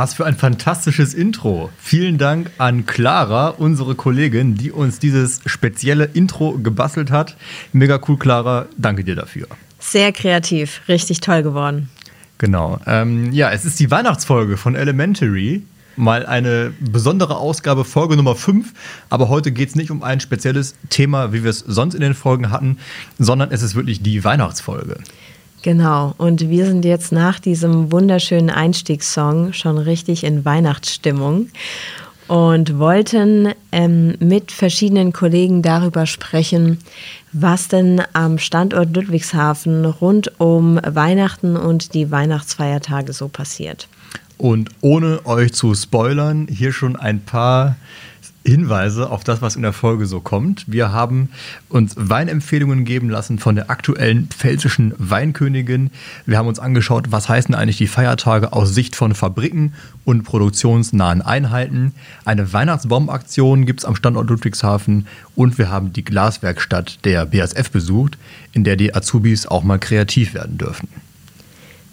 Was für ein fantastisches Intro. Vielen Dank an Clara, unsere Kollegin, die uns dieses spezielle Intro gebastelt hat. Mega cool, Clara. Danke dir dafür. Sehr kreativ, richtig toll geworden. Genau. Ähm, ja, es ist die Weihnachtsfolge von Elementary. Mal eine besondere Ausgabe, Folge Nummer 5. Aber heute geht es nicht um ein spezielles Thema, wie wir es sonst in den Folgen hatten, sondern es ist wirklich die Weihnachtsfolge. Genau, und wir sind jetzt nach diesem wunderschönen Einstiegssong schon richtig in Weihnachtsstimmung und wollten ähm, mit verschiedenen Kollegen darüber sprechen, was denn am Standort Ludwigshafen rund um Weihnachten und die Weihnachtsfeiertage so passiert. Und ohne euch zu spoilern, hier schon ein paar Hinweise auf das, was in der Folge so kommt. Wir haben uns Weinempfehlungen geben lassen von der aktuellen pfälzischen Weinkönigin. Wir haben uns angeschaut, was heißen eigentlich die Feiertage aus Sicht von Fabriken und produktionsnahen Einheiten. Eine Weihnachtsbaumaktion gibt es am Standort Ludwigshafen und wir haben die Glaswerkstatt der BASF besucht, in der die Azubis auch mal kreativ werden dürfen.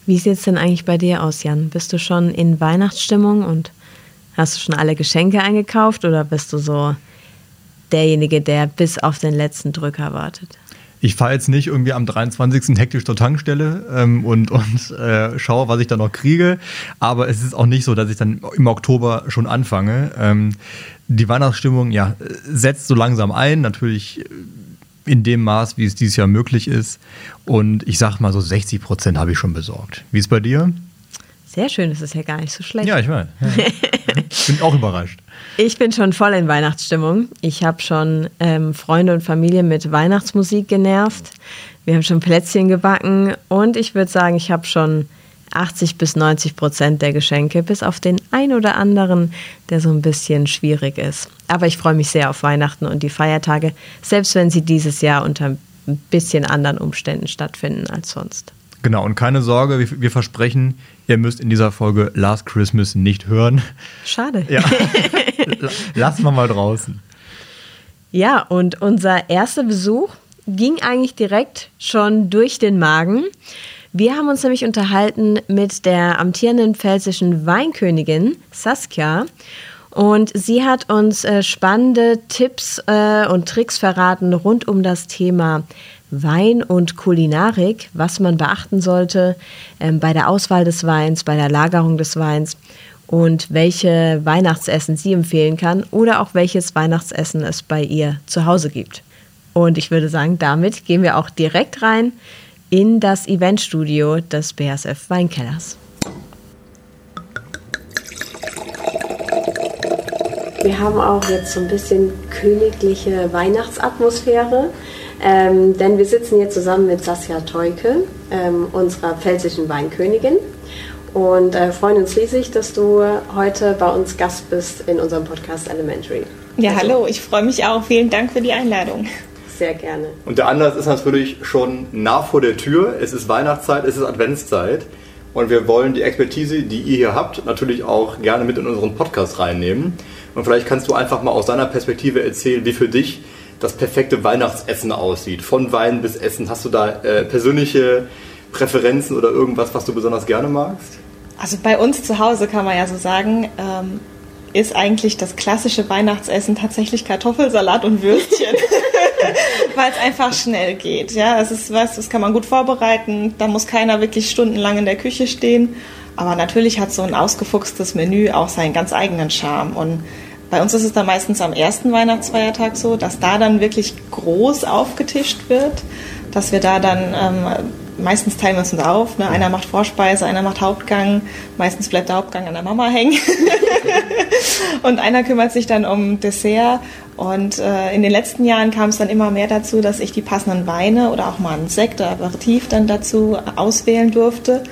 Wie sieht es denn eigentlich bei dir aus, Jan? Bist du schon in Weihnachtsstimmung und Hast du schon alle Geschenke eingekauft oder bist du so derjenige, der bis auf den letzten Drücker wartet? Ich fahre jetzt nicht irgendwie am 23. hektisch zur Tankstelle ähm, und, und äh, schaue, was ich da noch kriege. Aber es ist auch nicht so, dass ich dann im Oktober schon anfange. Ähm, die Weihnachtsstimmung ja, setzt so langsam ein, natürlich in dem Maß, wie es dieses Jahr möglich ist. Und ich sag mal so 60 Prozent habe ich schon besorgt. Wie ist bei dir? Sehr schön, das ist ja gar nicht so schlecht. Ja, ich meine. Ja. bin auch überrascht. Ich bin schon voll in Weihnachtsstimmung. Ich habe schon ähm, Freunde und Familie mit Weihnachtsmusik genervt. Wir haben schon Plätzchen gebacken und ich würde sagen, ich habe schon 80 bis 90 Prozent der Geschenke, bis auf den ein oder anderen, der so ein bisschen schwierig ist. Aber ich freue mich sehr auf Weihnachten und die Feiertage, selbst wenn sie dieses Jahr unter ein bisschen anderen Umständen stattfinden als sonst. Genau, und keine Sorge, wir, wir, versprechen, ihr müsst in dieser Folge Last Christmas nicht hören. Schade. Ja. Lass mal mal draußen. Ja, und unser erster Besuch ging eigentlich direkt schon durch den Magen. Wir haben uns nämlich unterhalten mit der amtierenden pfälzischen Weinkönigin Saskia. Und sie hat uns äh, spannende Tipps äh, und Tricks verraten rund um das Thema Wein und Kulinarik, was man beachten sollte ähm, bei der Auswahl des Weins, bei der Lagerung des Weins und welche Weihnachtsessen sie empfehlen kann oder auch welches Weihnachtsessen es bei ihr zu Hause gibt. Und ich würde sagen, damit gehen wir auch direkt rein in das Eventstudio des BASF Weinkellers. Wir haben auch jetzt so ein bisschen königliche Weihnachtsatmosphäre. Ähm, denn wir sitzen hier zusammen mit Sasja Teuke, ähm, unserer pfälzischen Weinkönigin. Und äh, freuen uns riesig, dass du heute bei uns Gast bist in unserem Podcast Elementary. Ja, also, hallo, ich freue mich auch. Vielen Dank für die Einladung. Sehr gerne. Und der Anlass ist natürlich schon nah vor der Tür. Es ist Weihnachtszeit, es ist Adventszeit. Und wir wollen die Expertise, die ihr hier habt, natürlich auch gerne mit in unseren Podcast reinnehmen. Und vielleicht kannst du einfach mal aus deiner Perspektive erzählen, wie für dich das perfekte Weihnachtsessen aussieht. Von Wein bis Essen. Hast du da äh, persönliche Präferenzen oder irgendwas, was du besonders gerne magst? Also bei uns zu Hause kann man ja so sagen, ähm, ist eigentlich das klassische Weihnachtsessen tatsächlich Kartoffelsalat und Würstchen. Weil es einfach schnell geht. Ja, es ist was, das kann man gut vorbereiten. Da muss keiner wirklich stundenlang in der Küche stehen. Aber natürlich hat so ein ausgefuchstes Menü auch seinen ganz eigenen Charme. Und bei uns ist es dann meistens am ersten Weihnachtsfeiertag so, dass da dann wirklich groß aufgetischt wird, dass wir da dann ähm, meistens teilen wir uns auf. Ne? Einer macht Vorspeise, einer macht Hauptgang. Meistens bleibt der Hauptgang an der Mama hängen. und einer kümmert sich dann um Dessert. Und äh, in den letzten Jahren kam es dann immer mehr dazu, dass ich die passenden Weine oder auch mal einen Sekt oder Aperitif dann dazu auswählen durfte.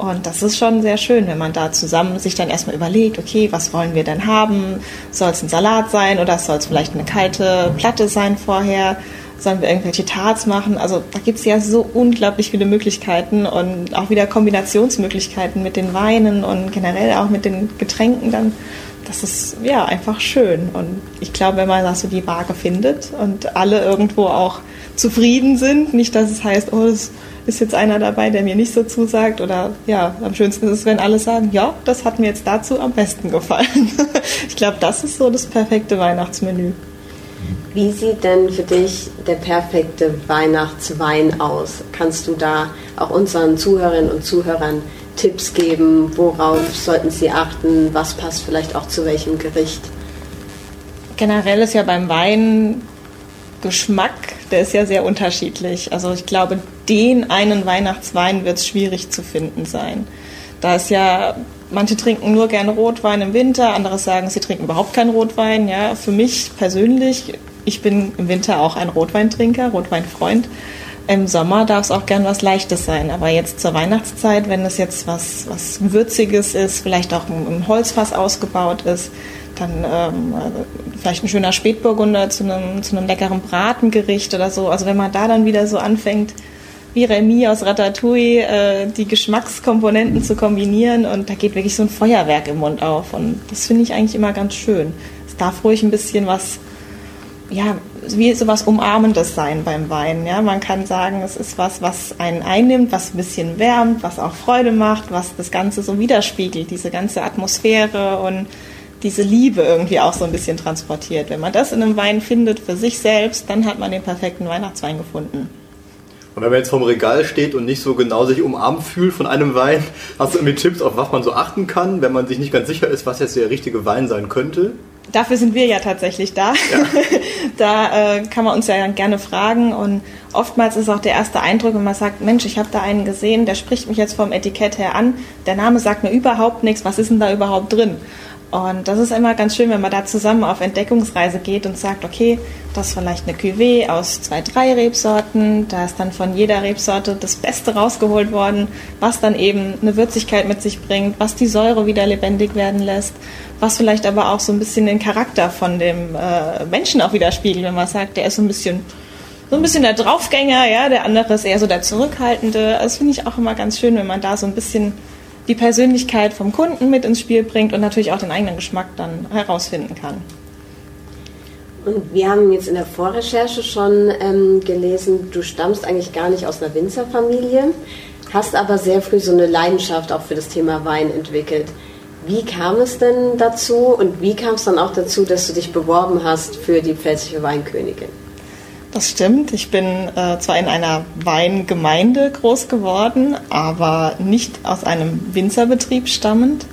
Und das ist schon sehr schön, wenn man da zusammen sich dann erstmal überlegt, okay, was wollen wir denn haben? Soll es ein Salat sein oder soll es vielleicht eine kalte Platte sein vorher? Sollen wir irgendwelche Tarts machen? Also da gibt es ja so unglaublich viele Möglichkeiten und auch wieder Kombinationsmöglichkeiten mit den Weinen und generell auch mit den Getränken dann. Das ist ja einfach schön. Und ich glaube, wenn man da so die Waage findet und alle irgendwo auch zufrieden sind, nicht, dass es heißt, oh, ist jetzt einer dabei, der mir nicht so zusagt oder ja, am schönsten ist es, wenn alle sagen, ja, das hat mir jetzt dazu am besten gefallen. ich glaube, das ist so das perfekte Weihnachtsmenü. Wie sieht denn für dich der perfekte Weihnachtswein aus? Kannst du da auch unseren Zuhörerinnen und Zuhörern Tipps geben? Worauf sollten sie achten? Was passt vielleicht auch zu welchem Gericht? Generell ist ja beim Wein Geschmack, der ist ja sehr unterschiedlich. Also ich glaube, den einen Weihnachtswein wird es schwierig zu finden sein. Da ist ja manche trinken nur gerne Rotwein im Winter, andere sagen, sie trinken überhaupt keinen Rotwein. Ja, für mich persönlich ich bin im Winter auch ein Rotweintrinker, Rotweinfreund. Im Sommer darf es auch gern was Leichtes sein, aber jetzt zur Weihnachtszeit, wenn es jetzt was, was Würziges ist, vielleicht auch im Holzfass ausgebaut ist, dann ähm, vielleicht ein schöner Spätburgunder zu einem, zu einem leckeren Bratengericht oder so. Also wenn man da dann wieder so anfängt, wie Remy aus Ratatouille, äh, die Geschmackskomponenten zu kombinieren und da geht wirklich so ein Feuerwerk im Mund auf und das finde ich eigentlich immer ganz schön. Es darf ruhig ein bisschen was ja, wie sowas Umarmendes sein beim Wein. Ja? Man kann sagen, es ist was, was einen einnimmt, was ein bisschen wärmt, was auch Freude macht, was das Ganze so widerspiegelt, diese ganze Atmosphäre und diese Liebe irgendwie auch so ein bisschen transportiert. Wenn man das in einem Wein findet für sich selbst, dann hat man den perfekten Weihnachtswein gefunden. Und wenn man jetzt vorm Regal steht und nicht so genau sich umarmt fühlt von einem Wein, hast du irgendwie Tipps, auf was man so achten kann, wenn man sich nicht ganz sicher ist, was jetzt der richtige Wein sein könnte? dafür sind wir ja tatsächlich da. Ja. da äh, kann man uns ja gerne fragen und oftmals ist auch der erste Eindruck, wenn man sagt, Mensch, ich habe da einen gesehen, der spricht mich jetzt vom Etikett her an, der Name sagt mir überhaupt nichts, was ist denn da überhaupt drin? Und das ist immer ganz schön, wenn man da zusammen auf Entdeckungsreise geht und sagt, okay, das ist vielleicht eine Cuvée aus zwei, drei Rebsorten, da ist dann von jeder Rebsorte das Beste rausgeholt worden, was dann eben eine Würzigkeit mit sich bringt, was die Säure wieder lebendig werden lässt, was vielleicht aber auch so ein bisschen den Charakter von dem äh, Menschen auch widerspiegelt, wenn man sagt, der ist so ein bisschen so ein bisschen der Draufgänger, ja, der andere ist eher so der Zurückhaltende. Das finde ich auch immer ganz schön, wenn man da so ein bisschen die Persönlichkeit vom Kunden mit ins Spiel bringt und natürlich auch den eigenen Geschmack dann herausfinden kann. Und wir haben jetzt in der Vorrecherche schon ähm, gelesen, du stammst eigentlich gar nicht aus einer Winzerfamilie, hast aber sehr früh so eine Leidenschaft auch für das Thema Wein entwickelt. Wie kam es denn dazu und wie kam es dann auch dazu, dass du dich beworben hast für die Pfälzische Weinkönigin? Das stimmt. Ich bin äh, zwar in einer Weingemeinde groß geworden, aber nicht aus einem Winzerbetrieb stammend.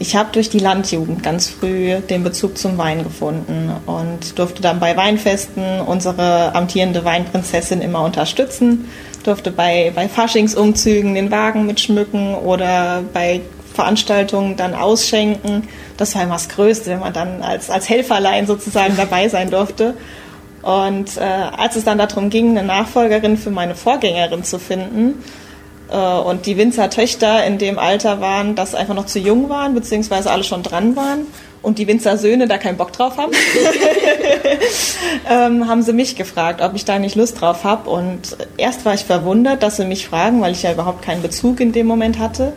Ich habe durch die Landjugend ganz früh den Bezug zum Wein gefunden und durfte dann bei Weinfesten unsere amtierende Weinprinzessin immer unterstützen, durfte bei, bei Faschingsumzügen den Wagen mitschmücken oder bei Veranstaltungen dann ausschenken. Das war immer das Größte, wenn man dann als, als Helferlein sozusagen dabei sein durfte. Und äh, als es dann darum ging, eine Nachfolgerin für meine Vorgängerin zu finden, äh, und die Winzertöchter in dem Alter waren, dass einfach noch zu jung waren, beziehungsweise alle schon dran waren und die Winzersöhne da keinen Bock drauf haben, ähm, haben sie mich gefragt, ob ich da nicht Lust drauf habe. Und erst war ich verwundert, dass sie mich fragen, weil ich ja überhaupt keinen Bezug in dem Moment hatte,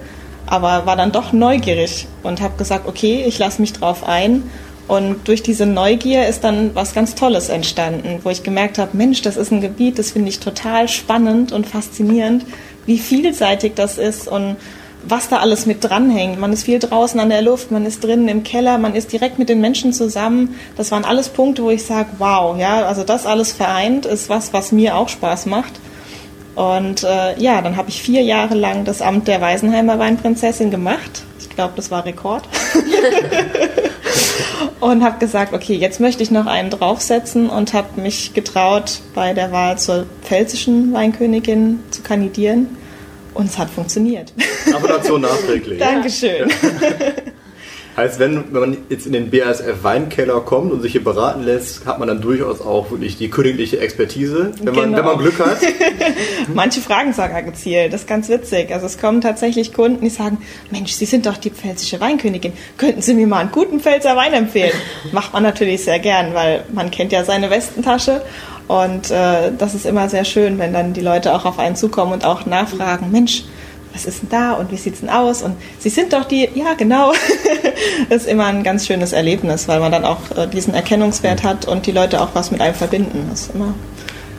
aber war dann doch neugierig und habe gesagt, okay, ich lasse mich drauf ein und durch diese Neugier ist dann was ganz Tolles entstanden, wo ich gemerkt habe, Mensch, das ist ein Gebiet, das finde ich total spannend und faszinierend, wie vielseitig das ist und was da alles mit dranhängt. Man ist viel draußen an der Luft, man ist drinnen im Keller, man ist direkt mit den Menschen zusammen. Das waren alles Punkte, wo ich sage, wow, ja, also das alles vereint ist was, was mir auch Spaß macht. Und äh, ja, dann habe ich vier Jahre lang das Amt der Weisenheimer Weinprinzessin gemacht. Ich glaube, das war Rekord. und habe gesagt, okay, jetzt möchte ich noch einen draufsetzen und habe mich getraut, bei der Wahl zur pfälzischen Weinkönigin zu kandidieren. Und es hat funktioniert. Gratulation nachträglich. Dankeschön. Heißt, wenn, wenn man jetzt in den BASF Weinkeller kommt und sich hier beraten lässt, hat man dann durchaus auch wirklich die königliche Expertise, wenn, man, Genau. wenn man Glück hat. Manche fragen sogar gezielt, das ist ganz witzig. Also es kommen tatsächlich Kunden, die sagen, Mensch, Sie sind doch die pfälzische Weinkönigin, könnten Sie mir mal einen guten Pfälzer Wein empfehlen? Macht man natürlich sehr gern, weil man kennt ja seine Westentasche und äh, das ist immer sehr schön, wenn dann die Leute auch auf einen zukommen und auch nachfragen, Mensch, was ist denn da und wie sieht's denn aus? Und Sie sind doch die, ja genau. das ist immer ein ganz schönes Erlebnis, weil man dann auch äh, diesen Erkennungswert hat und die Leute auch was mit einem verbinden. Das ist immer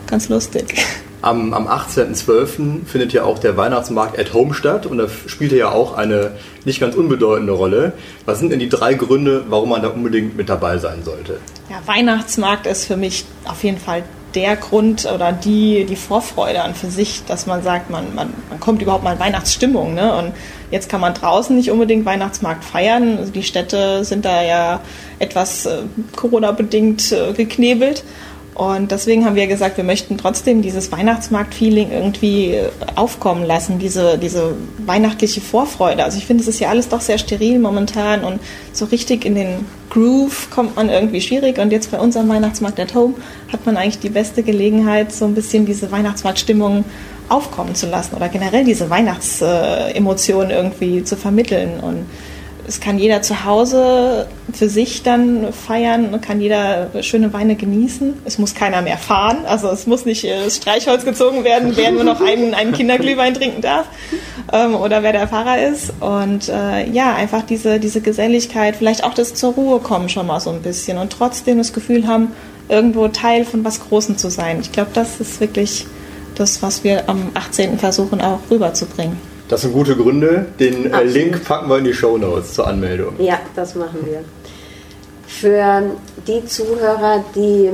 ganz lustig. Am, am 18.12. findet ja auch der Weihnachtsmarkt at Home statt und da spielt er ja auch eine nicht ganz unbedeutende Rolle. Was sind denn die drei Gründe, warum man da unbedingt mit dabei sein sollte? Ja, Weihnachtsmarkt ist für mich auf jeden Fall der Grund oder die, die Vorfreude an für sich, dass man sagt, man, man, man kommt überhaupt mal in Weihnachtsstimmung. Ne? Und jetzt kann man draußen nicht unbedingt Weihnachtsmarkt feiern. Also die Städte sind da ja etwas äh, Corona-bedingt äh, geknebelt. Und deswegen haben wir gesagt, wir möchten trotzdem dieses Weihnachtsmarkt-Feeling irgendwie aufkommen lassen, diese, diese weihnachtliche Vorfreude. Also ich finde, es ist ja alles doch sehr steril momentan und so richtig in den Groove kommt man irgendwie schwierig. Und jetzt bei unserem Weihnachtsmarkt at Home hat man eigentlich die beste Gelegenheit, so ein bisschen diese Weihnachtsmarktstimmung aufkommen zu lassen oder generell diese Weihnachtsemotionen irgendwie zu vermitteln. Und es kann jeder zu Hause für sich dann feiern, kann jeder schöne Weine genießen. Es muss keiner mehr fahren, also es muss nicht äh, das Streichholz gezogen werden, wer nur noch einen, einen Kinderglühwein trinken darf ähm, oder wer der Fahrer ist. Und äh, ja, einfach diese, diese Geselligkeit, vielleicht auch das zur Ruhe kommen schon mal so ein bisschen und trotzdem das Gefühl haben, irgendwo Teil von was Großem zu sein. Ich glaube, das ist wirklich das, was wir am 18. versuchen auch rüberzubringen. Das sind gute Gründe. Den äh, Absolut. Link packen wir in die Show Notes zur Anmeldung. Ja, das machen wir. Für die Zuhörer, die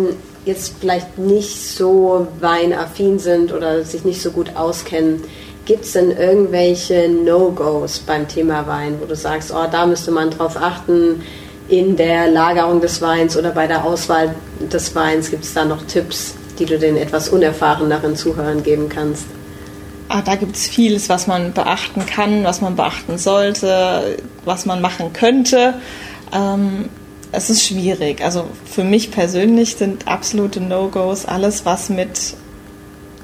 jetzt vielleicht nicht so weinaffin sind oder sich nicht so gut auskennen, gibt es denn irgendwelche No-Gos beim Thema Wein, wo du sagst, oh, da müsste man drauf achten, in der Lagerung des Weins oder bei der Auswahl des Weins gibt es da noch Tipps, die du den etwas unerfahreneren Zuhörern geben kannst? Ah, da gibt es vieles, was man beachten kann, was man beachten sollte, was man machen könnte. Ähm, es ist schwierig. Also für mich persönlich sind absolute No-Gos alles, was mit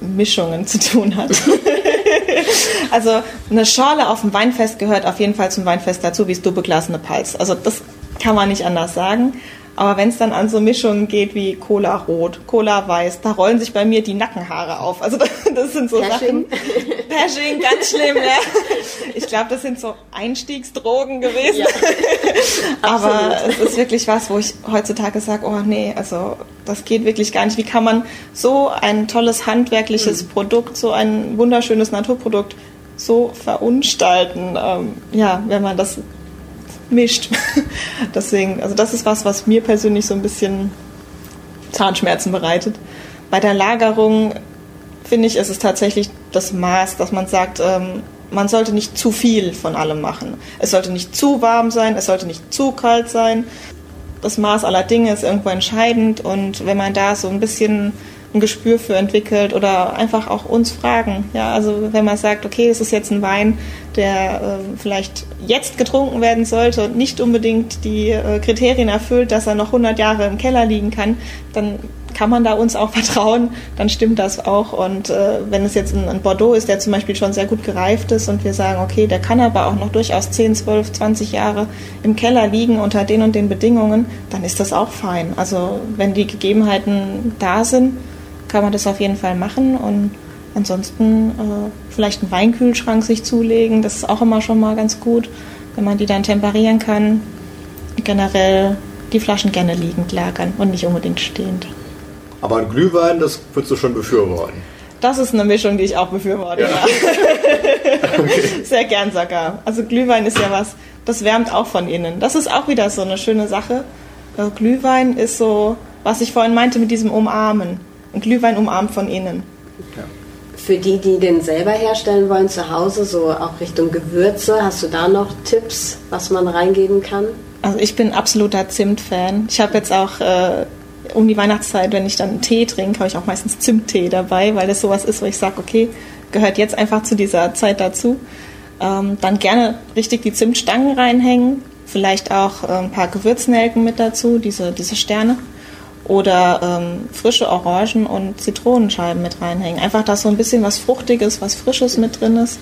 Mischungen zu tun hat. also eine Schorle auf dem Weinfest gehört auf jeden Fall zum Weinfest dazu, wie das Doppelglas eine Pals. Also das kann man nicht anders sagen. Aber wenn es dann an so Mischungen geht wie Cola Rot, Cola Weiß, da rollen sich bei mir die Nackenhaare auf. Also das, sind so Pashing. Sachen. Pashing, ganz schlimm, ja. Ich glaube, das sind so Einstiegsdrogen gewesen. Aber Absolut. es ist wirklich was, wo ich heutzutage sage, oh nee, also das geht wirklich gar nicht. Wie kann man so ein tolles handwerkliches Produkt, so ein wunderschönes Naturprodukt so verunstalten, ähm, ja, wenn man das mischt. Deswegen, also das ist was, was mir persönlich so ein bisschen Zahnschmerzen bereitet. Bei der Lagerung finde ich, ist es tatsächlich das Maß, dass man sagt, ähm, man sollte nicht zu viel von allem machen. Es sollte nicht zu warm sein, es sollte nicht zu kalt sein. Das Maß aller Dinge ist irgendwo entscheidend und wenn man da so ein bisschen ein Gespür für entwickelt oder einfach auch uns fragen. Ja, also wenn man sagt, okay, es ist jetzt ein Wein, der äh, vielleicht jetzt getrunken werden sollte und nicht unbedingt die äh, Kriterien erfüllt, dass er noch 100 Jahre im Keller liegen kann, dann kann man da uns auch vertrauen, dann stimmt das auch. Und äh, wenn es jetzt ein, ein Bordeaux ist, der zum Beispiel schon sehr gut gereift ist und wir sagen, okay, der kann aber auch noch durchaus 10, 12, 20 Jahre im Keller liegen unter den und den Bedingungen, dann ist das auch fein. Also wenn die Gegebenheiten da sind, kann man das auf jeden Fall machen und ansonsten äh, vielleicht einen Weinkühlschrank sich zulegen, das ist auch immer schon mal ganz gut, wenn man die dann temperieren kann. Generell die Flaschen gerne liegend lagern und nicht unbedingt stehend. Aber ein Glühwein, das würdest du schon befürworten. Das ist eine Mischung, die ich auch befürworte. Ja. Sehr gern sogar. Also Glühwein ist ja was, das wärmt auch von innen. Das ist auch wieder so eine schöne Sache. Also Glühwein ist so, was ich vorhin meinte mit diesem Umarmen. Ein Glühwein umarmt von innen. Für die, die den selber herstellen wollen zu Hause, so auch Richtung Gewürze, hast du da noch Tipps, was man reingeben kann? Also ich bin absoluter Zimt-Fan. Ich habe jetzt auch äh, um die Weihnachtszeit, wenn ich dann einen Tee trinke, habe ich auch meistens Zimttee dabei, weil das sowas ist, wo ich sage, okay, gehört jetzt einfach zu dieser Zeit dazu. Ähm, dann gerne richtig die Zimtstangen reinhängen. Vielleicht auch äh, ein paar Gewürznelken mit dazu, diese, diese Sterne. Oder ähm, frische Orangen und Zitronenscheiben mit reinhängen. Einfach, dass so ein bisschen was Fruchtiges, was Frisches mit drin ist.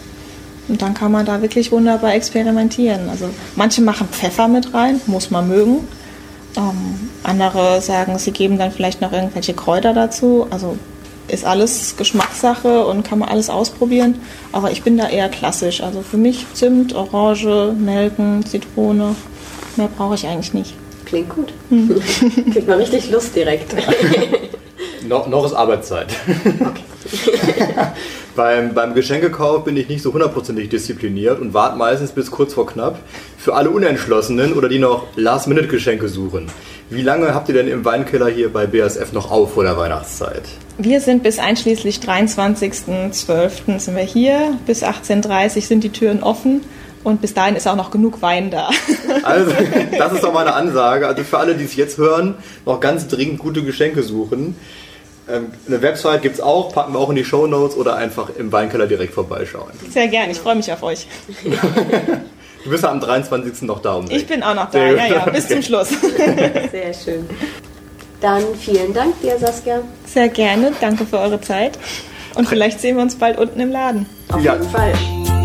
Und dann kann man da wirklich wunderbar experimentieren. Also manche machen Pfeffer mit rein, muss man mögen. Ähm, andere sagen, sie geben dann vielleicht noch irgendwelche Kräuter dazu. Also ist alles Geschmackssache und kann man alles ausprobieren. Aber ich bin da eher klassisch. Also für mich Zimt, Orange, Nelken, Zitrone. Mehr brauche ich eigentlich nicht. Klingt gut. Kriegt man richtig Lust direkt. noch, noch ist Arbeitszeit. beim, beim Geschenkekauf bin ich nicht so hundertprozentig diszipliniert und warte meistens bis kurz vor knapp. Für alle Unentschlossenen oder die noch Last-Minute-Geschenke suchen. Wie lange habt ihr denn im Weinkeller hier bei BASF noch auf vor der Weihnachtszeit? Wir sind bis einschließlich 23.12. sind wir hier. Bis 18.30 Uhr sind die Türen offen. Und bis dahin ist auch noch genug Wein da. Also, das ist doch mal eine Ansage. Also für alle, die es jetzt hören, noch ganz dringend gute Geschenke suchen. Ähm, eine Website gibt es auch, packen wir auch in die Show Notes oder einfach im Weinkeller direkt vorbeischauen. Sehr gern, ich freue mich auf euch. Du bist ja am 23. noch da. Um ich bin auch noch da, ja, ja, bis zum Schluss. Sehr schön. Dann vielen Dank dir, Saskia. Sehr gerne, danke für eure Zeit. Und vielleicht sehen wir uns bald unten im Laden. Auf ja. jeden Fall.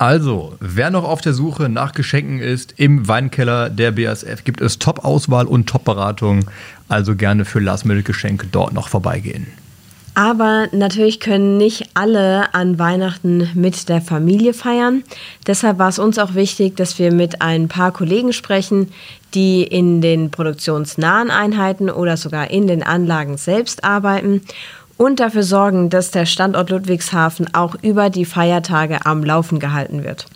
Also, wer noch auf der Suche nach Geschenken ist, im Weinkeller der BASF gibt es Top-Auswahl und Top-Beratung. Also gerne für Last-Minute-Geschenke dort noch vorbeigehen. Aber natürlich können nicht alle an Weihnachten mit der Familie feiern. Deshalb war es uns auch wichtig, dass wir mit ein paar Kollegen sprechen, die in den produktionsnahen Einheiten oder sogar in den Anlagen selbst arbeiten und dafür sorgen, dass der Standort Ludwigshafen auch über die Feiertage am Laufen gehalten wird.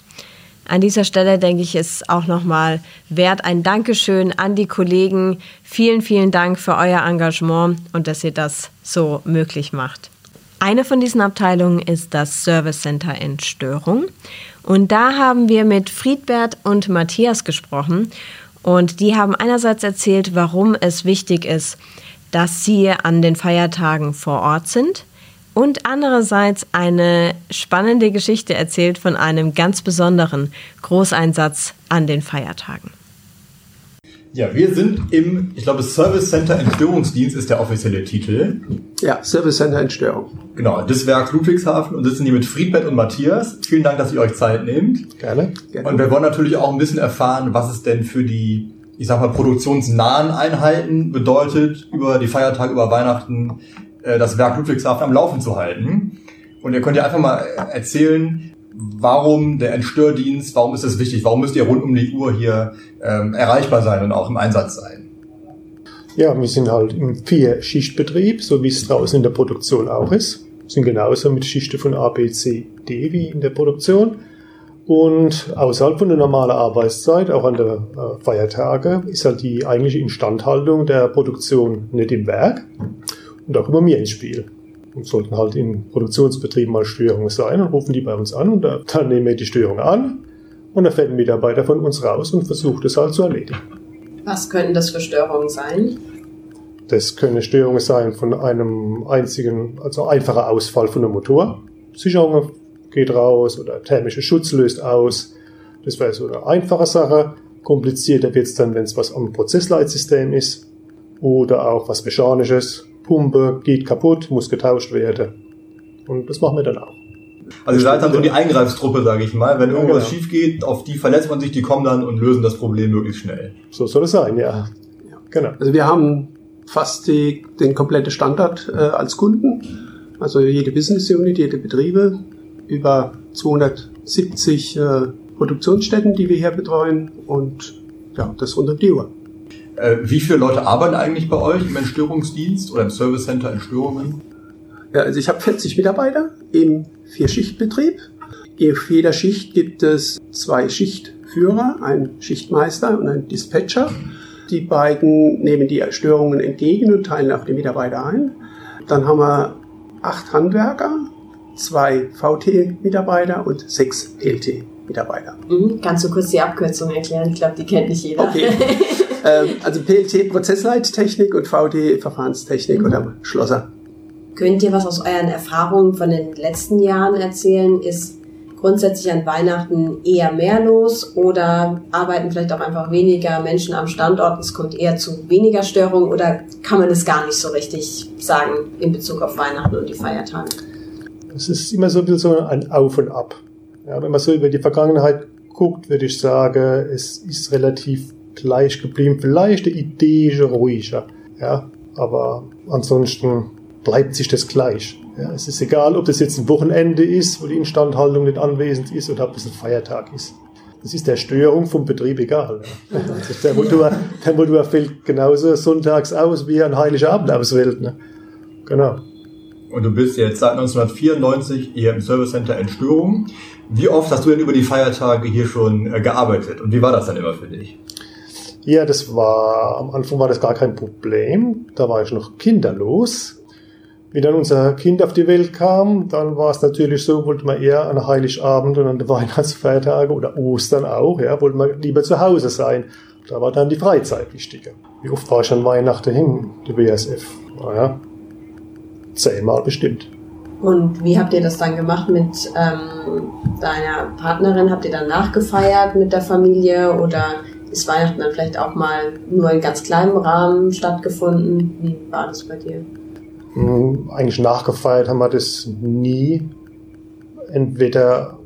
An dieser Stelle denke ich, ist auch nochmal wert ein Dankeschön an die Kollegen. Vielen, vielen Dank für euer Engagement und dass ihr das so möglich macht. Eine von diesen Abteilungen ist das Service Center in Störung. Und da haben wir mit Friedbert und Matthias gesprochen. Und die haben einerseits erzählt, warum es wichtig ist, dass sie an den Feiertagen vor Ort sind und andererseits eine spannende Geschichte erzählt von einem ganz besonderen Großeinsatz an den Feiertagen. Ja, wir sind im, ich glaube, Service Center Entstörungsdienst ist der offizielle Titel. Ja, Service Center Entstörung. Genau, das Werk Ludwigshafen und sitzen hier mit Friedbert und Matthias. Vielen Dank, dass ihr euch Zeit nehmt. Gerne. Gerne. Und wir wollen natürlich auch ein bisschen erfahren, was es denn für die ich sag mal, produktionsnahen Einheiten bedeutet, über die Feiertage, über Weihnachten äh, das Werk Ludwigshafen am Laufen zu halten. Und ihr könnt ja einfach mal erzählen, warum der Entstördienst, warum ist das wichtig, warum müsst ihr rund um die Uhr hier ähm, erreichbar sein und auch im Einsatz sein? Ja, wir sind halt im Vier-Schichtbetrieb, so wie es draußen in der Produktion auch ist. Wir sind genauso mit Schichten von A, B, C, D wie in der Produktion. Und außerhalb von der normalen Arbeitszeit, auch an der äh, Feiertage, ist halt die eigentliche Instandhaltung der Produktion nicht im Werk. Und auch immer mir ins Spiel. Und sollten halt in Produktionsbetrieben mal Störungen sein, dann rufen die bei uns an und dann nehmen wir die Störung an und dann fällt ein Mitarbeiter von uns raus und versucht es halt zu erledigen. Was können das für Störungen sein? Das können Störungen sein von einem einzigen, also einfacher Ausfall von einem Motor, Sicherungen geht raus oder thermischer Schutz löst aus. Das wäre so eine einfache Sache. Komplizierter wird es dann, wenn es was am Prozessleitsystem ist oder auch was Mechanisches. Pumpe geht kaputt, muss getauscht werden. Und das machen wir dann auch. Also ihr seid dann so die Eingreifstruppe, sage ich mal. Wenn irgendwas genau. schief geht, auf die verlässt man sich, die kommen dann und lösen das Problem möglichst schnell. So soll es sein, ja. Genau. Also wir haben fast die, den kompletten Standard äh, als Kunden. Also jede Business Unit, jede Betriebe über 270 äh, Produktionsstätten, die wir hier betreuen und ja, das rund um die Uhr. Äh, wie viele Leute arbeiten eigentlich bei euch im Entstörungsdienst oder im Service Center Entstörungen? Ja, also ich habe 40 Mitarbeiter im Vierschichtbetrieb. Auf jeder Schicht gibt es zwei Schichtführer, einen Schichtmeister und einen Dispatcher. Die beiden nehmen die Störungen entgegen und teilen auch die Mitarbeiter ein. Dann haben wir acht Handwerker, zwei VT-Mitarbeiter und sechs PLT. Mitarbeiter. Mhm. Kannst du kurz die Abkürzung erklären? Ich glaube, die kennt nicht jeder. Okay. ähm, also PLT Prozessleittechnik und VD Verfahrenstechnik Mhm. oder Schlosser. Könnt ihr was aus euren Erfahrungen von den letzten Jahren erzählen? Ist grundsätzlich an Weihnachten eher mehr los oder arbeiten vielleicht auch einfach weniger Menschen am Standort? Es kommt eher zu weniger Störungen oder kann man es gar nicht so richtig sagen in Bezug auf Weihnachten und die Feiertage? Es ist immer so ein bisschen so ein Auf und Ab. Ja, wenn man so über die Vergangenheit guckt, würde ich sagen, es ist relativ gleich geblieben. Vielleicht eine Idee ist ruhiger. Ja, aber ansonsten bleibt sich das gleich. Ja, es ist egal, ob das jetzt ein Wochenende ist, wo die Instandhaltung nicht anwesend ist oder ob es ein Feiertag ist. Das ist der Störung vom Betrieb egal. Ja. Also der, Motor, der Motor fällt genauso sonntags aus, wie er an Heiligabend ausfällt. Ne? Genau. Und du bist jetzt seit 1994 hier im Service Center in Störung. Wie oft hast du denn über die Feiertage hier schon äh, gearbeitet und wie war das dann immer für dich? Ja, das war, am Anfang war das gar kein Problem. Da war ich noch kinderlos. Wie dann unser Kind auf die Welt kam, dann war es natürlich so, wollte man eher an Heiligabend und an den Weihnachtsfeiertage oder Ostern auch, ja, wollte man lieber zu Hause sein. Da war dann die Freizeit wichtiger. Wie oft war ich an Weihnachten hin, die BSF? Naja, zehnmal bestimmt. Und wie habt ihr das dann gemacht mit ähm, deiner Partnerin? Habt ihr dann nachgefeiert mit der Familie oder ist Weihnachten dann vielleicht auch mal nur in ganz kleinem Rahmen stattgefunden? Wie war das bei dir? Hm, Eigentlich nachgefeiert haben wir das nie. Entweder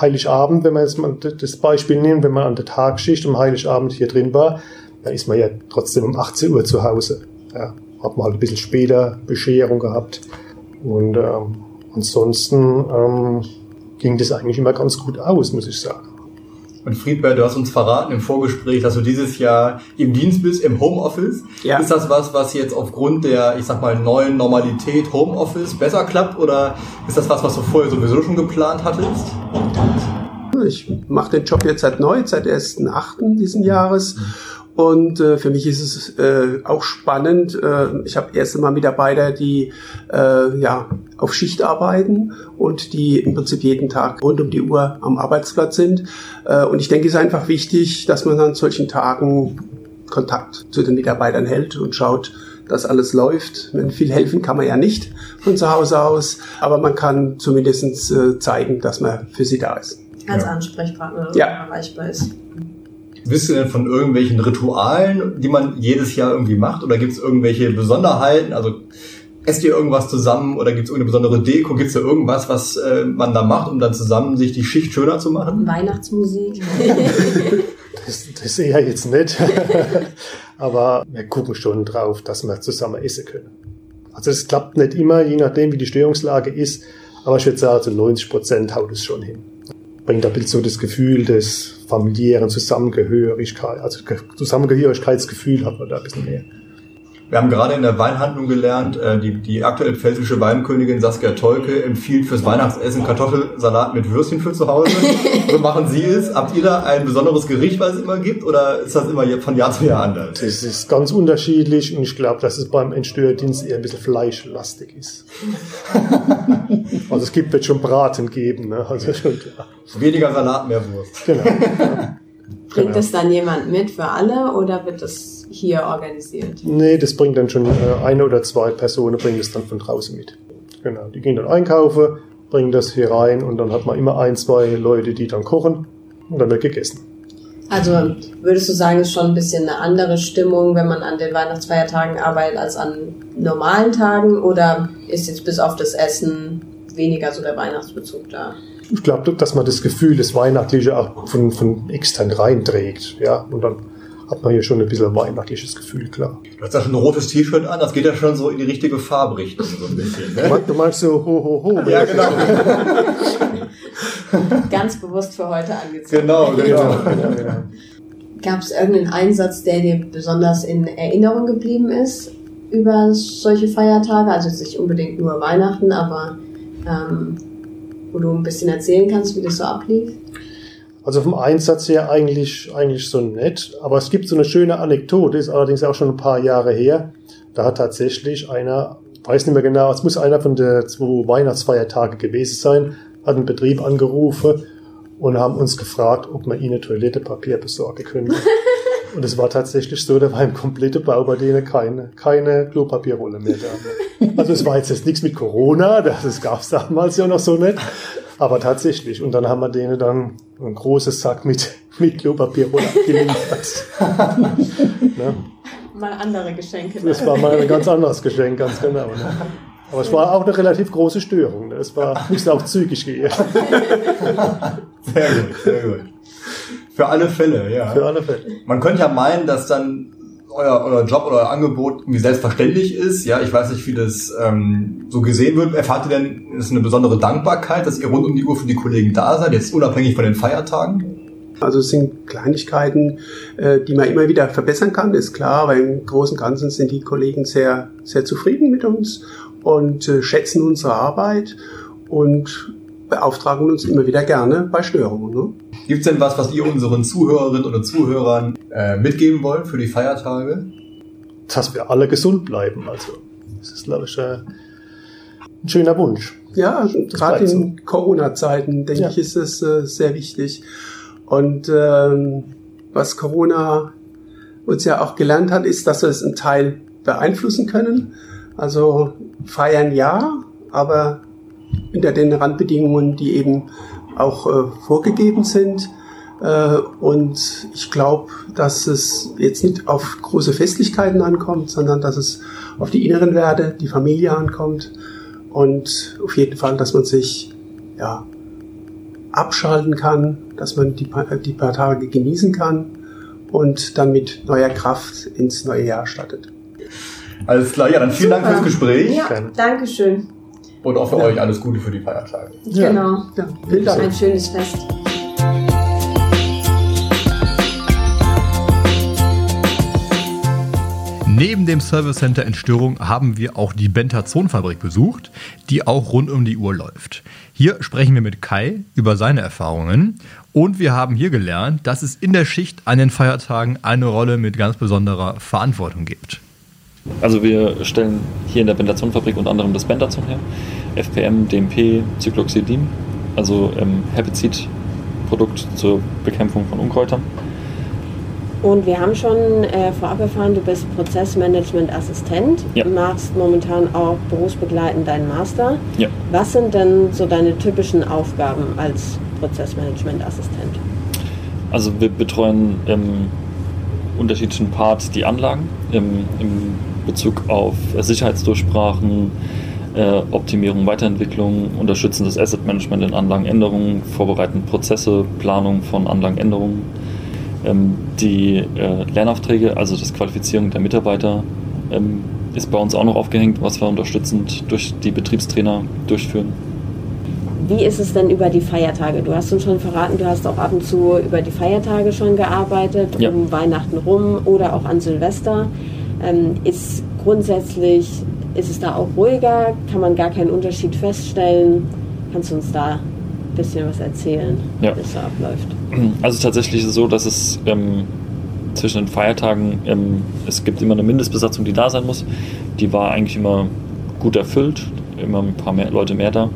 Heiligabend, wenn man jetzt mal das Beispiel nimmt, wenn man an der Tagschicht um Heiligabend hier drin war, dann ist man ja trotzdem um 18 Uhr zu Hause. Ja, hat man halt ein bisschen später Bescherung gehabt. Und ähm, ansonsten ähm, ging das eigentlich immer ganz gut aus, muss ich sagen. Und Friedberg, du hast uns verraten im Vorgespräch, dass du dieses Jahr im Dienst bist, im Homeoffice. Ja. Ist das was, was jetzt aufgrund der, ich sag mal, neuen Normalität Homeoffice besser klappt oder ist das was, was du vorher sowieso schon geplant hattest? Ich mache den Job jetzt seit neu, seit 1.8. diesen Jahres. Und äh, für mich ist es äh, auch spannend. Äh, ich habe erst einmal Mitarbeiter, die äh, ja auf Schicht arbeiten und die im Prinzip jeden Tag rund um die Uhr am Arbeitsplatz sind. Äh, und ich denke, es ist einfach wichtig, dass man an solchen Tagen Kontakt zu den Mitarbeitern hält und schaut, dass alles läuft. Wenn viel helfen kann man ja nicht von zu Hause aus, aber man kann zumindest äh, zeigen, dass man für sie da ist. Als Ja. Ansprechpartner Ja. erreichbar ist. Wisst ihr denn von irgendwelchen Ritualen, die man jedes Jahr irgendwie macht? Oder gibt es irgendwelche Besonderheiten? Also esst ihr irgendwas zusammen oder gibt es irgendeine besondere Deko? Gibt es da irgendwas, was äh, man da macht, um dann zusammen sich die Schicht schöner zu machen? Weihnachtsmusik. Das, das eher jetzt nicht. Aber wir gucken schon drauf, dass wir zusammen essen können. Also es klappt nicht immer, je nachdem, wie die Störungslage ist. Aber ich würde sagen, zu 90 Prozent haut es schon hin. Bringt ein bisschen so das Gefühl des familiären Zusammengehörigkeit, also Ge- Zusammengehörigkeitsgefühl hat man da ein bisschen mehr. Wir haben gerade in der Weinhandlung gelernt, äh, die, die aktuell pfälzische Weinkönigin Saskia Tolke empfiehlt fürs Weihnachtsessen Kartoffelsalat mit Würstchen für zu Hause. so machen Sie es. Habt ihr da ein besonderes Gericht, was es immer gibt? Oder ist das immer von Jahr zu Jahr anders? Das ist ganz unterschiedlich und ich glaube, dass es beim Entstördienst eher ein bisschen fleischlastig ist. also es gibt wird schon Braten geben, ne? also schon klar. Weniger Salat, mehr Wurst. Genau. Bringt Genau. es dann jemand mit für alle oder wird das hier organisiert? Nee, das bringt dann schon äh, eine oder zwei Personen bringen das dann von draußen mit. Genau, die gehen dann einkaufen, bringen das hier rein und dann hat man immer ein, zwei Leute, die dann kochen und dann wird gegessen. Also würdest du sagen, ist schon ein bisschen eine andere Stimmung, wenn man an den Weihnachtsfeiertagen arbeitet als an normalen Tagen? Oder ist jetzt bis auf das Essen weniger so der Weihnachtsbezug da? Ich glaube, dass man das Gefühl, das Weihnachtliche auch von, von extern reinträgt. Ja, und dann hat man hier schon ein bisschen weihnachtliches Gefühl, klar. Du hast ja schon ein rotes T-Shirt an, das geht ja schon so in die richtige Farbrichtung, so ein bisschen. Du Ne? meinst- Du meinst so, ho, ho, ho. Ja, genau. Ganz bewusst für heute angezogen. genau, Genau, genau. genau, genau. Gab es irgendeinen Einsatz, der dir besonders in Erinnerung geblieben ist über solche Feiertage? Also jetzt nicht unbedingt nur Weihnachten, aber ähm, wo du ein bisschen erzählen kannst, wie das so ablief? Also vom Einsatz her eigentlich, eigentlich so nett. Aber es gibt so eine schöne Anekdote, ist allerdings auch schon ein paar Jahre her. Da hat tatsächlich einer, weiß nicht mehr genau, es muss einer von der zwei Weihnachtsfeiertage gewesen sein, hat einen Betrieb angerufen und haben uns gefragt, ob wir ihnen Toilettepapier besorgen können. Und es war tatsächlich so, da war im kompletten Bau bei denen keine, keine Klopapierrolle mehr da. Also es war jetzt, jetzt nichts mit Corona, das gab es damals ja noch so nicht. Aber tatsächlich. Und dann haben wir denen dann ein großes Sack mit, mit Klopapierrolle abgeliefert. ne? Mal andere Geschenke. Das war mal ein ganz anderes Geschenk, ganz genau. Ne? Aber es war auch eine relativ große Störung. Ne? Es war nicht auch zügig gehen. Sehr gut, sehr gut. Für alle Fälle, ja. Für alle Fälle. Man könnte ja meinen, dass dann euer, euer Job oder euer Angebot irgendwie selbstverständlich ist. Ja, ich weiß nicht, wie das ähm, so gesehen wird. Erfahrt ihr denn, ist eine besondere Dankbarkeit, dass ihr rund um die Uhr für die Kollegen da seid, jetzt unabhängig von den Feiertagen? Also es sind Kleinigkeiten, äh, die man immer wieder verbessern kann, ist klar, aber im Großen und Ganzen sind die Kollegen sehr, sehr zufrieden mit uns und äh, schätzen unsere Arbeit und beauftragen uns immer wieder gerne bei Störungen. Ne? Gibt es denn was, was ihr unseren Zuhörerinnen oder Zuhörern äh, mitgeben wollt für die Feiertage? Dass wir alle gesund bleiben. Also, das ist, glaube ich, äh, ein schöner Wunsch. Ja, gerade bleibt in Corona-Zeiten, denke Ja. ich, ist es äh, sehr wichtig. Und ähm, was Corona uns ja auch gelernt hat, ist, dass wir es einen Teil beeinflussen können. Also feiern ja, aber unter den Randbedingungen, die eben auch äh, vorgegeben sind. Äh, und ich glaube, dass es jetzt nicht auf große Festlichkeiten ankommt, sondern dass es auf die inneren Werte, die Familie ankommt. Und auf jeden Fall, dass man sich ja, abschalten kann, dass man die, paar- die paar Tage genießen kann und dann mit neuer Kraft ins neue Jahr startet. Alles klar, ja, dann vielen Dank fürs Gespräch Ja, danke schön. Und auch für euch alles Gute für die Feiertage. Ja. Genau. Ja, vielen Dank. Ein schönes Fest. Neben dem Service Center in Störung haben wir auch die Bentazon-Fabrik besucht, die auch rund um die Uhr läuft. Hier sprechen wir mit Kai über seine Erfahrungen und wir haben hier gelernt, dass es in der Schicht an den Feiertagen eine Rolle mit ganz besonderer Verantwortung gibt. Also wir stellen hier in der Bentazonfabrik unter anderem das Bentazon her, FPM, DMP, Cycloxidin, also ähm, Herbizidprodukt zur Bekämpfung von Unkräutern. Und wir haben schon äh, vorab erfahren, du bist Prozessmanagement-Assistent, Ja. machst momentan auch berufsbegleitend deinen Master. Ja. Was sind denn so deine typischen Aufgaben als Prozessmanagement-Assistent? Also wir betreuen im unterschiedlichen Part die Anlagen im, im Bezug auf äh, Sicherheitsdurchsprachen, äh, Optimierung, Weiterentwicklung, unterstützen das Asset Management in Anlagenänderungen, vorbereiten Prozesse, Planung von Anlagenänderungen, ähm, die äh, Lernaufträge, also das Qualifizierung der Mitarbeiter, ähm, ist bei uns auch noch aufgehängt, was wir unterstützend durch die Betriebstrainer durchführen. Wie ist es denn über die Feiertage? Du hast uns schon verraten, du hast auch ab und zu über die Feiertage schon gearbeitet, Ja. um Weihnachten rum oder auch an Silvester. Ähm, ist grundsätzlich, ist es da auch ruhiger? Kann man gar keinen Unterschied feststellen? Kannst du uns da ein bisschen was erzählen, Ja. wie es so abläuft? Also tatsächlich ist es so, dass es ähm, zwischen den Feiertagen, ähm, es gibt immer eine Mindestbesatzung, die da sein muss. Die war eigentlich immer gut erfüllt, immer ein paar mehr Leute mehr da.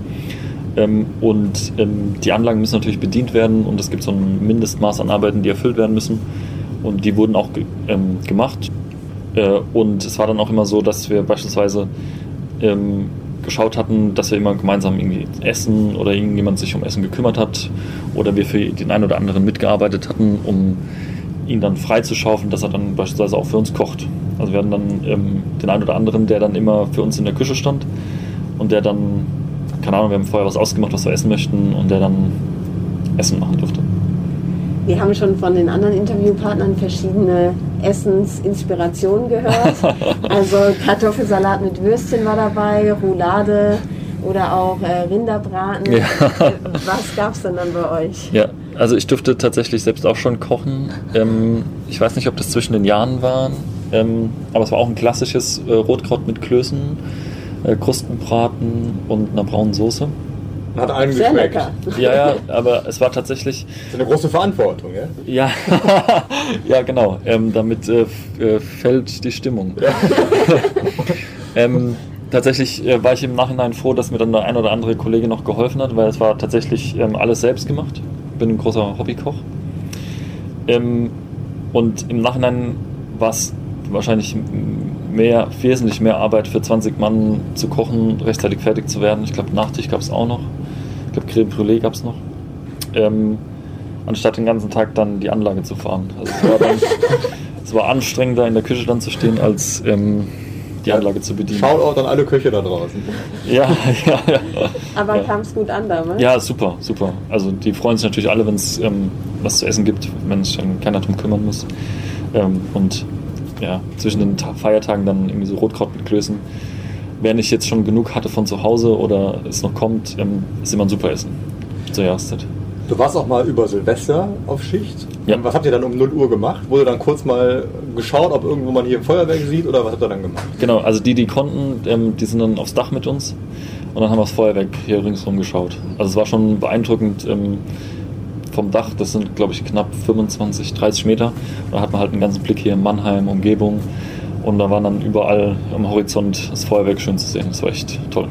Ähm, und ähm, die Anlagen müssen natürlich bedient werden und es gibt so ein Mindestmaß an Arbeiten, die erfüllt werden müssen. Und die wurden auch ge ähm, gemacht. Äh, und es war dann auch immer so, dass wir beispielsweise ähm, geschaut hatten, dass wir immer gemeinsam irgendwie essen oder irgendjemand sich um Essen gekümmert hat oder wir für den einen oder anderen mitgearbeitet hatten, um ihn dann freizuschaufeln, dass er dann beispielsweise auch für uns kocht. Also wir hatten dann ähm, den einen oder anderen, der dann immer für uns in der Küche stand und der dann, keine Ahnung, wir haben vorher was ausgemacht, was wir essen möchten und der dann Essen machen durfte. Wir haben schon von den anderen Interviewpartnern verschiedene Essensinspirationen gehört. Also Kartoffelsalat mit Würstchen war dabei, Roulade oder auch äh, Rinderbraten. Ja. Äh, Was gab es denn dann bei euch? Ja, also ich durfte tatsächlich selbst auch schon kochen. Ähm, ich weiß nicht, ob das zwischen den Jahren war, ähm, aber es war auch ein klassisches äh, Rotkraut mit Klößen, äh, Krustenbraten und einer braunen Soße. Hat allen Sehr geschmeckt. lecker. Ja, ja, aber es war tatsächlich, Das ist eine große Verantwortung, ja? ja, ja genau, ähm, damit äh, äh, fällt die Stimmung. ähm, tatsächlich äh, war ich im Nachhinein froh, dass mir dann der ein oder andere Kollege noch geholfen hat, weil es war tatsächlich ähm, alles selbst gemacht. bin ein großer Hobbykoch. Ähm, und im Nachhinein war es wahrscheinlich mehr, wesentlich mehr Arbeit für 20 Mann zu kochen, rechtzeitig fertig zu werden. Ich glaube, Nachtisch gab es auch noch. Glaube, Creme Brûlée gab es noch. Ähm, anstatt den ganzen Tag dann die Anlage zu fahren. Also es war, dann, es war anstrengender, in der Küche dann zu stehen, als ähm, die Anlage zu bedienen. Shoutout an alle Köche da draußen. Ja, ja, ja. Aber Ja. kam es gut an damals? Ja, super, super. Also die freuen sich natürlich alle, wenn es ähm, was zu essen gibt, wenn sich dann keiner drum kümmern muss. Ähm, und ja, zwischen den Ta Feiertagen dann irgendwie so Rotkraut mit Klößen. Wenn ich jetzt schon genug hatte von zu Hause oder es noch kommt, ähm, ist immer ein super Essen zur Jahreszeit. Du warst auch mal über Silvester auf Schicht. Ja. Was habt ihr dann um 0 Uhr gemacht? Wurde dann kurz mal geschaut, ob irgendwo man hier ein Feuerwerk sieht oder was habt ihr dann gemacht? Genau, also die, die konnten, ähm, die sind dann aufs Dach mit uns und dann haben wir das Feuerwerk hier ringsherum geschaut. Also es war schon beeindruckend ähm, vom Dach, das sind glaube ich knapp 25, 30 Meter. Da hat man halt einen ganzen Blick hier in Mannheim, Umgebung und da waren dann überall am Horizont das Feuerwerk schön zu sehen. Das war echt toll.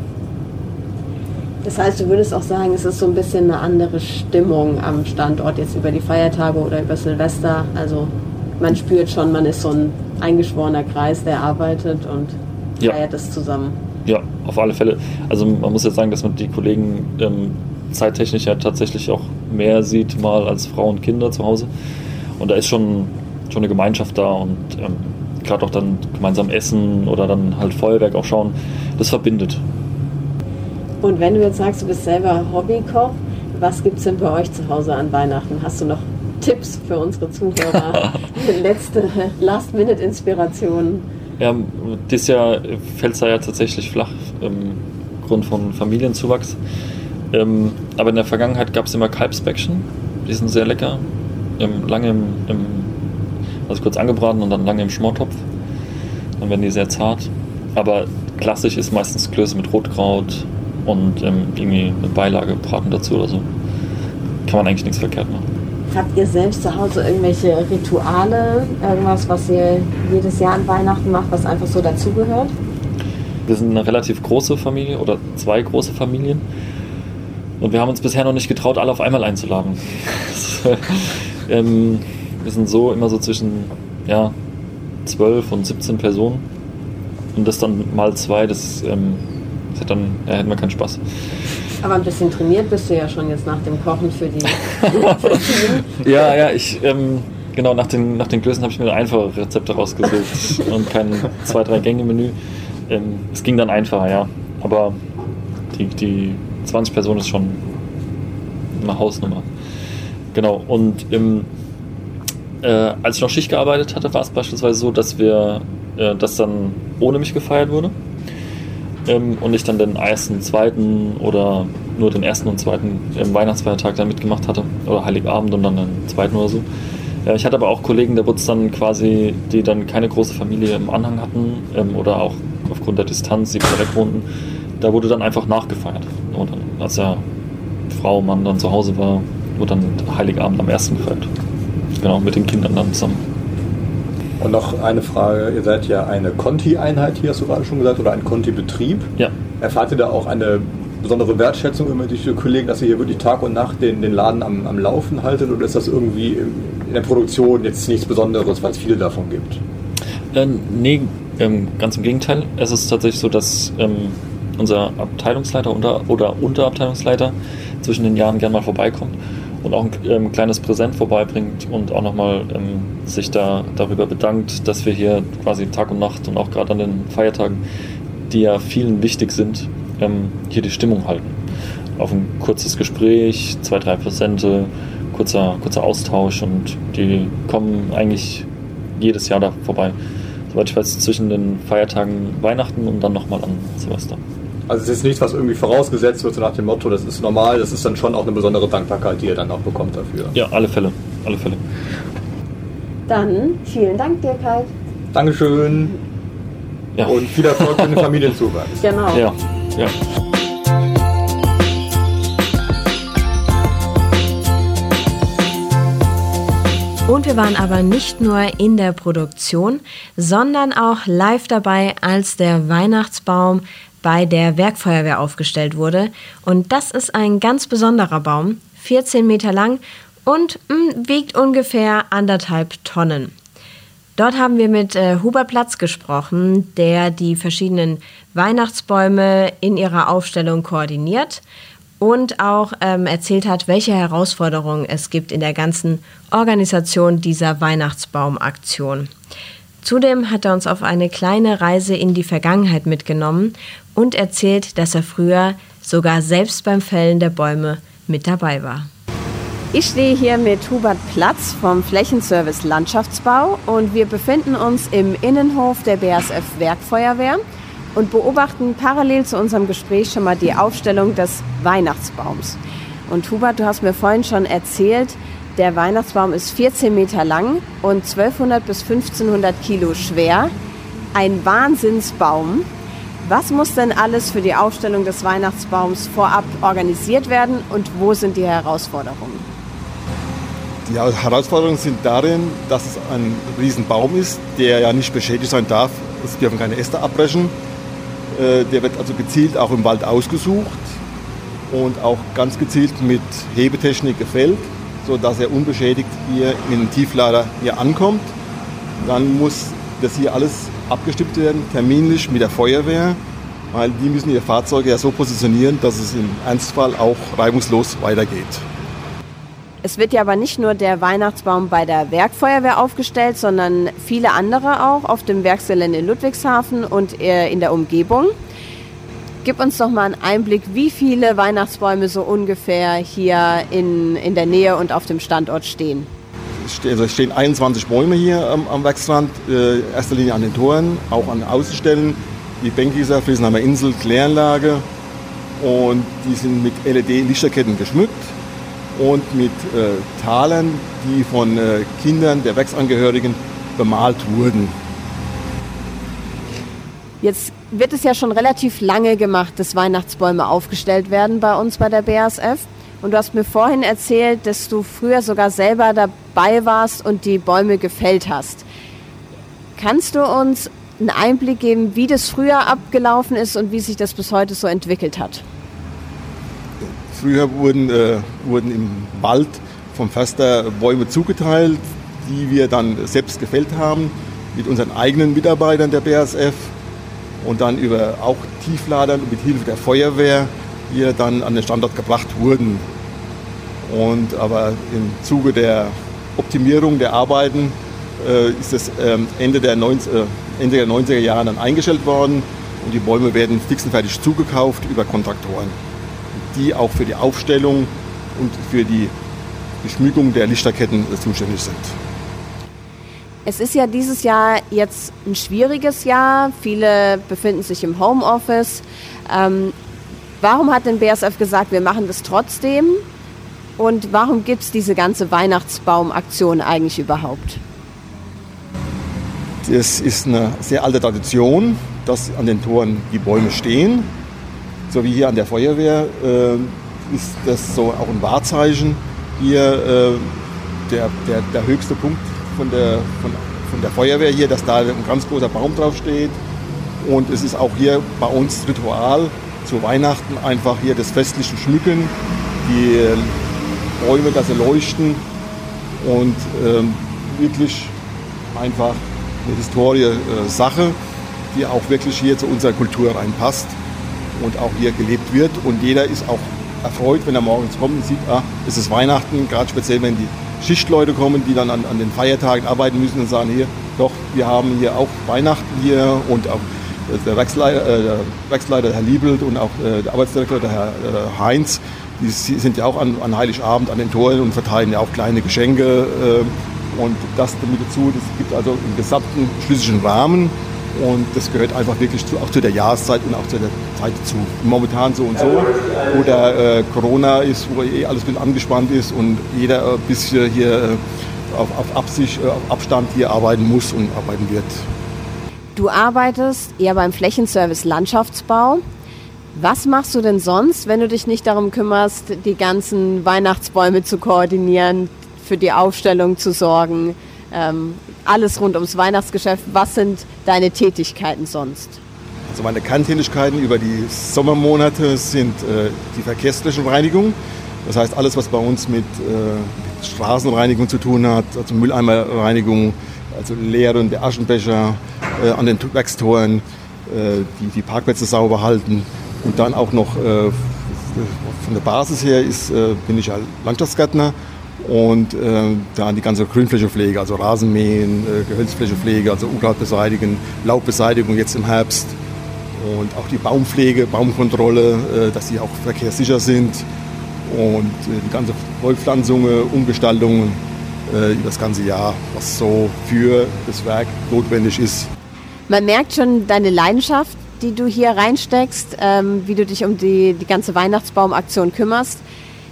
Das heißt, du würdest auch sagen, es ist so ein bisschen eine andere Stimmung am Standort jetzt über die Feiertage oder über Silvester. Also man spürt schon, man ist so ein eingeschworener Kreis, der arbeitet und Ja. feiert es zusammen. Ja, auf alle Fälle. Also man muss jetzt sagen, dass man die Kollegen ähm, zeittechnisch ja tatsächlich auch mehr sieht mal als Frau und Kinder zu Hause. Und da ist schon, schon eine Gemeinschaft da und ähm, gerade auch dann gemeinsam essen oder dann halt Feuerwerk auch schauen, das verbindet. Und wenn du jetzt sagst, du bist selber Hobbykoch, was gibt es denn bei euch zu Hause an Weihnachten? Hast du noch Tipps für unsere Zuhörer? Letzte Last-Minute-Inspirationen? Ja, dieses Jahr fällt es da ja tatsächlich flach, ähm, Grund von Familienzuwachs. Ähm, aber in der Vergangenheit gab es immer Kalbsbäckchen, die sind sehr lecker. Ähm, lange im, im, also kurz angebraten und dann lange im Schmortopf. Dann werden die sehr zart. Aber klassisch ist meistens Klöße mit Rotkraut und ähm, irgendwie eine Beilage, Braten dazu oder so. Kann man eigentlich nichts verkehrt machen. Habt ihr selbst zu Hause irgendwelche Rituale, irgendwas, was ihr jedes Jahr an Weihnachten macht, was einfach so dazugehört? Wir sind eine relativ große Familie oder zwei große Familien. Und wir haben uns bisher noch nicht getraut, alle auf einmal einzuladen. ähm, wir sind so immer so zwischen ja, 12 und 17 Personen. Und das dann mal zwei, das, ähm, das hat dann, ja, hätten wir keinen Spaß. Aber ein bisschen trainiert bist du ja schon jetzt nach dem Kochen für die. Ja, ja, ich, ähm, genau, nach den, nach den Klößen habe ich mir einfache Rezepte rausgesucht und kein zwei, drei Gänge-Menü. Ähm, es ging dann einfacher, ja. Aber die, die 20 Personen ist schon eine Hausnummer. Genau, und im, äh, als ich noch Schicht gearbeitet hatte, war es beispielsweise so, dass wir, äh, das dann ohne mich gefeiert wurde. Ähm, und ich dann den ersten, zweiten oder nur den ersten und zweiten ähm, Weihnachtsfeiertag dann mitgemacht hatte. Oder Heiligabend und dann den zweiten oder so. Ja, ich hatte aber auch Kollegen, der wurde dann quasi, die dann keine große Familie im Anhang hatten ähm, oder auch aufgrund der Distanz, die weiter weg wohnten, da wurde dann einfach nachgefeiert. Und dann, als ja Frau, Mann dann zu Hause war, wurde dann Heiligabend am ersten gefeiert. Genau, mit den Kindern dann zusammen. Und noch eine Frage, ihr seid ja eine Conti-Einheit hier, hast du gerade schon gesagt, oder ein Conti-Betrieb. Ja. Erfahrt ihr da auch eine besondere Wertschätzung immer durch die Kollegen, dass ihr hier wirklich Tag und Nacht den, den Laden am, am Laufen haltet oder ist das irgendwie in der Produktion jetzt nichts Besonderes, weil es viele davon gibt? Äh, nee, ähm, ganz im Gegenteil. Es ist tatsächlich so, dass ähm, unser Abteilungsleiter unter, oder Unterabteilungsleiter zwischen den Jahren gern mal vorbeikommt und auch ein ähm, kleines Präsent vorbeibringt und auch nochmal ähm, sich da darüber bedankt, dass wir hier quasi Tag und Nacht und auch gerade an den Feiertagen, die ja vielen wichtig sind, ähm, hier die Stimmung halten. Auf ein kurzes Gespräch, zwei, drei Präsente, kurzer, kurzer Austausch und die kommen eigentlich jedes Jahr da vorbei. Soweit ich weiß, zwischen den Feiertagen Weihnachten und dann nochmal an Silvester. Also es ist nichts, was irgendwie vorausgesetzt wird, so nach dem Motto, das ist normal, das ist dann schon auch eine besondere Dankbarkeit, die ihr dann auch bekommt dafür. Ja, alle Fälle. Alle Fälle. Dann vielen Dank dir, Kai. Dankeschön Ja. und viel Erfolg für den Familienzuwachs. Genau. Ja, ja. Und wir waren aber nicht nur in der Produktion, sondern auch live dabei, als der Weihnachtsbaum bei der Werkfeuerwehr aufgestellt wurde. Und das ist ein ganz besonderer Baum. 14 Meter lang und mh, wiegt ungefähr anderthalb Tonnen. Dort haben wir mit äh, Hubert Platz gesprochen, der die verschiedenen Weihnachtsbäume in ihrer Aufstellung koordiniert und auch ähm, erzählt hat, welche Herausforderungen es gibt in der ganzen Organisation dieser Weihnachtsbaumaktion. Zudem hat er uns auf eine kleine Reise in die Vergangenheit mitgenommen und erzählt, dass er früher sogar selbst beim Fällen der Bäume mit dabei war. Ich stehe hier mit Hubert Platz vom Flächenservice Landschaftsbau und wir befinden uns im Innenhof der BASF Werkfeuerwehr und beobachten parallel zu unserem Gespräch schon mal die Aufstellung des Weihnachtsbaums. Und Hubert, du hast mir vorhin schon erzählt, der Weihnachtsbaum ist 14 Meter lang und 1200 bis 1500 Kilo schwer. Ein Wahnsinnsbaum. Was muss denn alles für die Aufstellung des Weihnachtsbaums vorab organisiert werden und wo sind die Herausforderungen? Die Herausforderungen sind darin, dass es ein Riesenbaum ist, der ja nicht beschädigt sein darf. Es dürfen keine Äste abbrechen. Äh, der wird also gezielt auch im Wald ausgesucht und auch ganz gezielt mit Hebetechnik gefällt, sodass er unbeschädigt hier in den Tieflader hier ankommt. Dann muss das hier alles abgestimmt werden, terminlich mit der Feuerwehr, weil die müssen ihre Fahrzeuge ja so positionieren, dass es im Ernstfall auch reibungslos weitergeht. Es wird ja aber nicht nur der Weihnachtsbaum bei der Werkfeuerwehr aufgestellt, sondern viele andere auch auf dem Werksgelände in Ludwigshafen und in der Umgebung. Gib uns doch mal einen Einblick, wie viele Weihnachtsbäume so ungefähr hier in, in der Nähe und auf dem Standort stehen. Also es stehen 21 Bäume hier am, am Werksrand, äh, erster Linie an den Toren, auch an Außenstellen. Die Bänkgießer, Friesenheimer Insel, Kläranlage und die sind mit LED-Lichterketten geschmückt und mit äh, Talern, die von äh, Kindern der Werksangehörigen bemalt wurden. Jetzt wird es ja schon relativ lange gemacht, dass Weihnachtsbäume aufgestellt werden bei uns bei der BASF. Und du hast mir vorhin erzählt, dass du früher sogar selber dabei warst und die Bäume gefällt hast. Kannst du uns einen Einblick geben, wie das früher abgelaufen ist und wie sich das bis heute so entwickelt hat? Früher wurden, äh, wurden im Wald vom Förster Bäume zugeteilt, die wir dann selbst gefällt haben mit unseren eigenen Mitarbeitern der BASF und dann über auch Tiefladern mit Hilfe der Feuerwehr hier dann an den Standort gebracht wurden. Und aber im Zuge der Optimierung der Arbeiten äh, ist es ähm, Ende, der 90, äh, Ende der 90er Jahre dann eingestellt worden und die Bäume werden fix und fertig zugekauft über Kontraktoren die auch für die Aufstellung und für die Beschmückung der Lichterketten zuständig sind. Es ist ja dieses Jahr jetzt ein schwieriges Jahr. Viele befinden sich im Homeoffice. Ähm, warum hat denn BSF gesagt, wir machen das trotzdem? Und warum gibt es diese ganze Weihnachtsbaumaktion eigentlich überhaupt? Es ist eine sehr alte Tradition, dass an den Toren die Bäume stehen so wie hier an der Feuerwehr äh, ist das so auch ein Wahrzeichen. Hier äh, der, der, der höchste Punkt von der, von, von der Feuerwehr hier, dass da ein ganz großer Baum drauf steht. Und es ist auch hier bei uns Ritual zu Weihnachten einfach hier das festliche Schmücken, die Bäume, dass sie leuchten und ähm, wirklich einfach eine Historie-Sache, äh, die auch wirklich hier zu unserer Kultur reinpasst und auch hier gelebt wird. Und jeder ist auch erfreut, wenn er morgens kommt und sieht, ah, es ist Weihnachten, gerade speziell wenn die Schichtleute kommen, die dann an, an den Feiertagen arbeiten müssen und sagen, hier, doch, wir haben hier auch Weihnachten hier und auch der Werksleiter, äh, der Werksleiter Herr Liebelt und auch äh, der Arbeitsdirektor, der Herr äh, Heinz, die sind ja auch an, an, Heiligabend an den Toren und verteilen ja auch kleine Geschenke. Äh, und das damit dazu, das gibt also im gesamten schlüssigen Rahmen und das gehört einfach wirklich zu, auch zu der Jahreszeit und auch zu der Zeit zu. Momentan so und so. Oder äh, Corona ist, wo eh alles ein bisschen angespannt ist und jeder ein bisschen hier äh, auf, auf, Absicht, äh, auf Abstand hier arbeiten muss und arbeiten wird. Du arbeitest eher beim Flächenservice Landschaftsbau. Was machst du denn sonst, wenn du dich nicht darum kümmerst, die ganzen Weihnachtsbäume zu koordinieren, für die Aufstellung zu sorgen? Ähm, alles rund ums Weihnachtsgeschäft. Was sind deine Tätigkeiten sonst? Also meine Kerntätigkeiten über die Sommermonate sind äh, die verkehrstechnische Reinigung. Das heißt, alles, was bei uns mit, äh, mit Straßenreinigung zu tun hat, also Mülleimerreinigung, also Leeren der Aschenbecher äh, an den Werkstoren, äh, die, die Parkplätze sauber halten und dann auch noch äh, von der Basis her ist, äh, bin ich Landschaftsgärtner und äh, dann die ganze Grünflächepflege, also Rasenmähen, äh, Gehölzflächepflege, also Unkraut beseitigen, Laubbeseitigung jetzt im Herbst und auch die Baumpflege, Baumkontrolle, äh, dass die auch verkehrssicher sind und äh, die ganze Vollpflanzungen, Umgestaltungen äh, über das ganze Jahr, was so für das Werk notwendig ist. Man merkt schon deine Leidenschaft, die du hier reinsteckst, ähm, wie du dich um die, die ganze Weihnachtsbaumaktion kümmerst.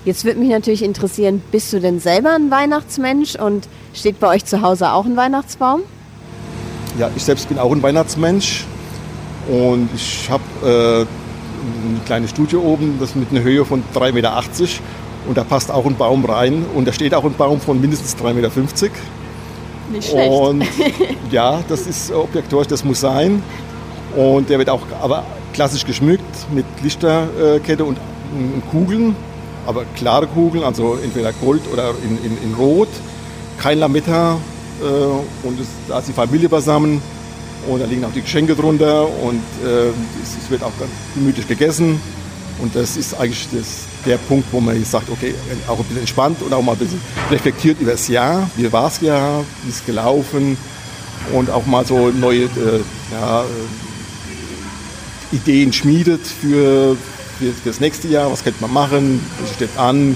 Jetzt würde mich natürlich interessieren, bist du denn selber ein Weihnachtsmensch und steht bei euch zu Hause auch ein Weihnachtsbaum? Ja, ich selbst bin auch ein Weihnachtsmensch und ich habe äh, eine kleine Studie oben, das mit einer Höhe von 3,80 Meter und da passt auch ein Baum rein und da steht auch ein Baum von mindestens 3,50 Meter. Nicht schlecht. Und ja, das ist obligatorisch, das muss sein. Und der wird auch aber klassisch geschmückt mit Lichterkette und, und Kugeln, aber klare Kugeln, also entweder Gold oder in, in, in Rot. Kein Lametta äh, und es, da ist die Familie beisammen und da liegen auch die Geschenke drunter und äh, es, es wird auch ganz gemütlich gegessen. Und das ist eigentlich das, der Punkt, wo man jetzt sagt, okay, auch ein bisschen entspannt und auch mal ein bisschen reflektiert über das Jahr. Wie war es Jahr? Wie ist es gelaufen? Und auch mal so neue äh, ja, äh, Ideen schmiedet für, für, das nächste Jahr. Was könnte man machen? Was steht an?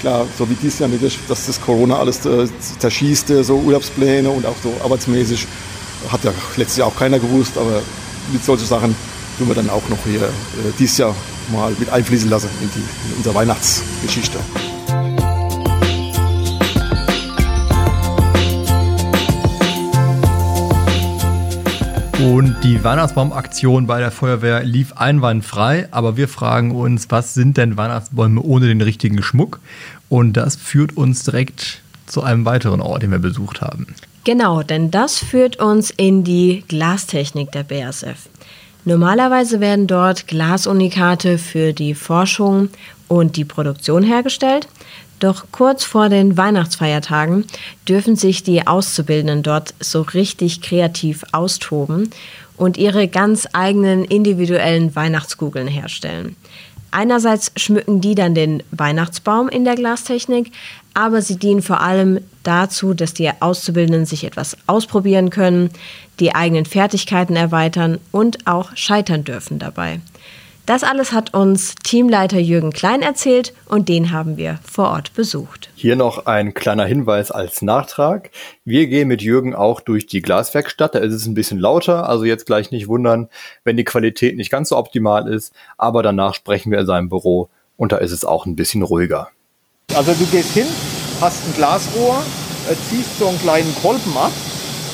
Klar, so wie dieses Jahr, dass das Corona alles zerschießt, so Urlaubspläne und auch so arbeitsmäßig. Hat ja letztes Jahr auch keiner gewusst, aber mit solchen Sachen tun wir dann auch noch hier äh, dieses Jahr mal mit einfließen lassen in, die, in unsere Weihnachtsgeschichte. Und die Weihnachtsbaumaktion bei der Feuerwehr lief einwandfrei, aber wir fragen uns, was sind denn Weihnachtsbäume ohne den richtigen Schmuck? Und das führt uns direkt zu einem weiteren Ort, den wir besucht haben. Genau, denn das führt uns in die Glastechnik der BASF. Normalerweise werden dort Glasunikate für die Forschung und die Produktion hergestellt. Doch kurz vor den Weihnachtsfeiertagen dürfen sich die Auszubildenden dort so richtig kreativ austoben und ihre ganz eigenen individuellen Weihnachtskugeln herstellen. Einerseits schmücken die dann den Weihnachtsbaum in der Glastechnik, aber sie dienen vor allem dazu, dass die Auszubildenden sich etwas ausprobieren können, die eigenen Fertigkeiten erweitern und auch scheitern dürfen dabei. Das alles hat uns Teamleiter Jürgen Klein erzählt und den haben wir vor Ort besucht. Hier noch ein kleiner Hinweis als Nachtrag. Wir gehen mit Jürgen auch durch die Glaswerkstatt. Da ist es ein bisschen lauter, also jetzt gleich nicht wundern, wenn die Qualität nicht ganz so optimal ist. Aber danach sprechen wir in seinem Büro und da ist es auch ein bisschen ruhiger. Also du gehst hin, hast ein Glasrohr, äh, ziehst so einen kleinen Kolben ab.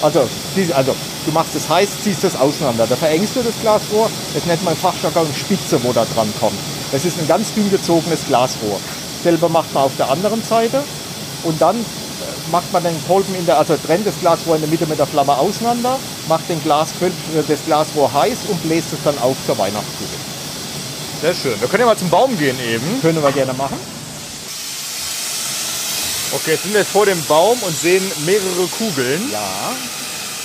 Also, also du machst es heiß, ziehst es auseinander. Da verengst du das Glasrohr. Das nennt man Fachjargon Spitze, wo da dran kommt. Das ist ein ganz dünn gezogenes Glasrohr. Selber macht man auf der anderen Seite und dann äh, macht man den Kolben in der, also trennt das Glasrohr in der Mitte mit der Flamme auseinander, macht den Glas, äh, das Glasrohr heiß und bläst es dann auf zur Weihnachtskugel. Sehr schön. Wir können ja mal zum Baum gehen eben. Können wir gerne machen. Okay, jetzt sind wir jetzt vor dem Baum und sehen mehrere Kugeln. Ja.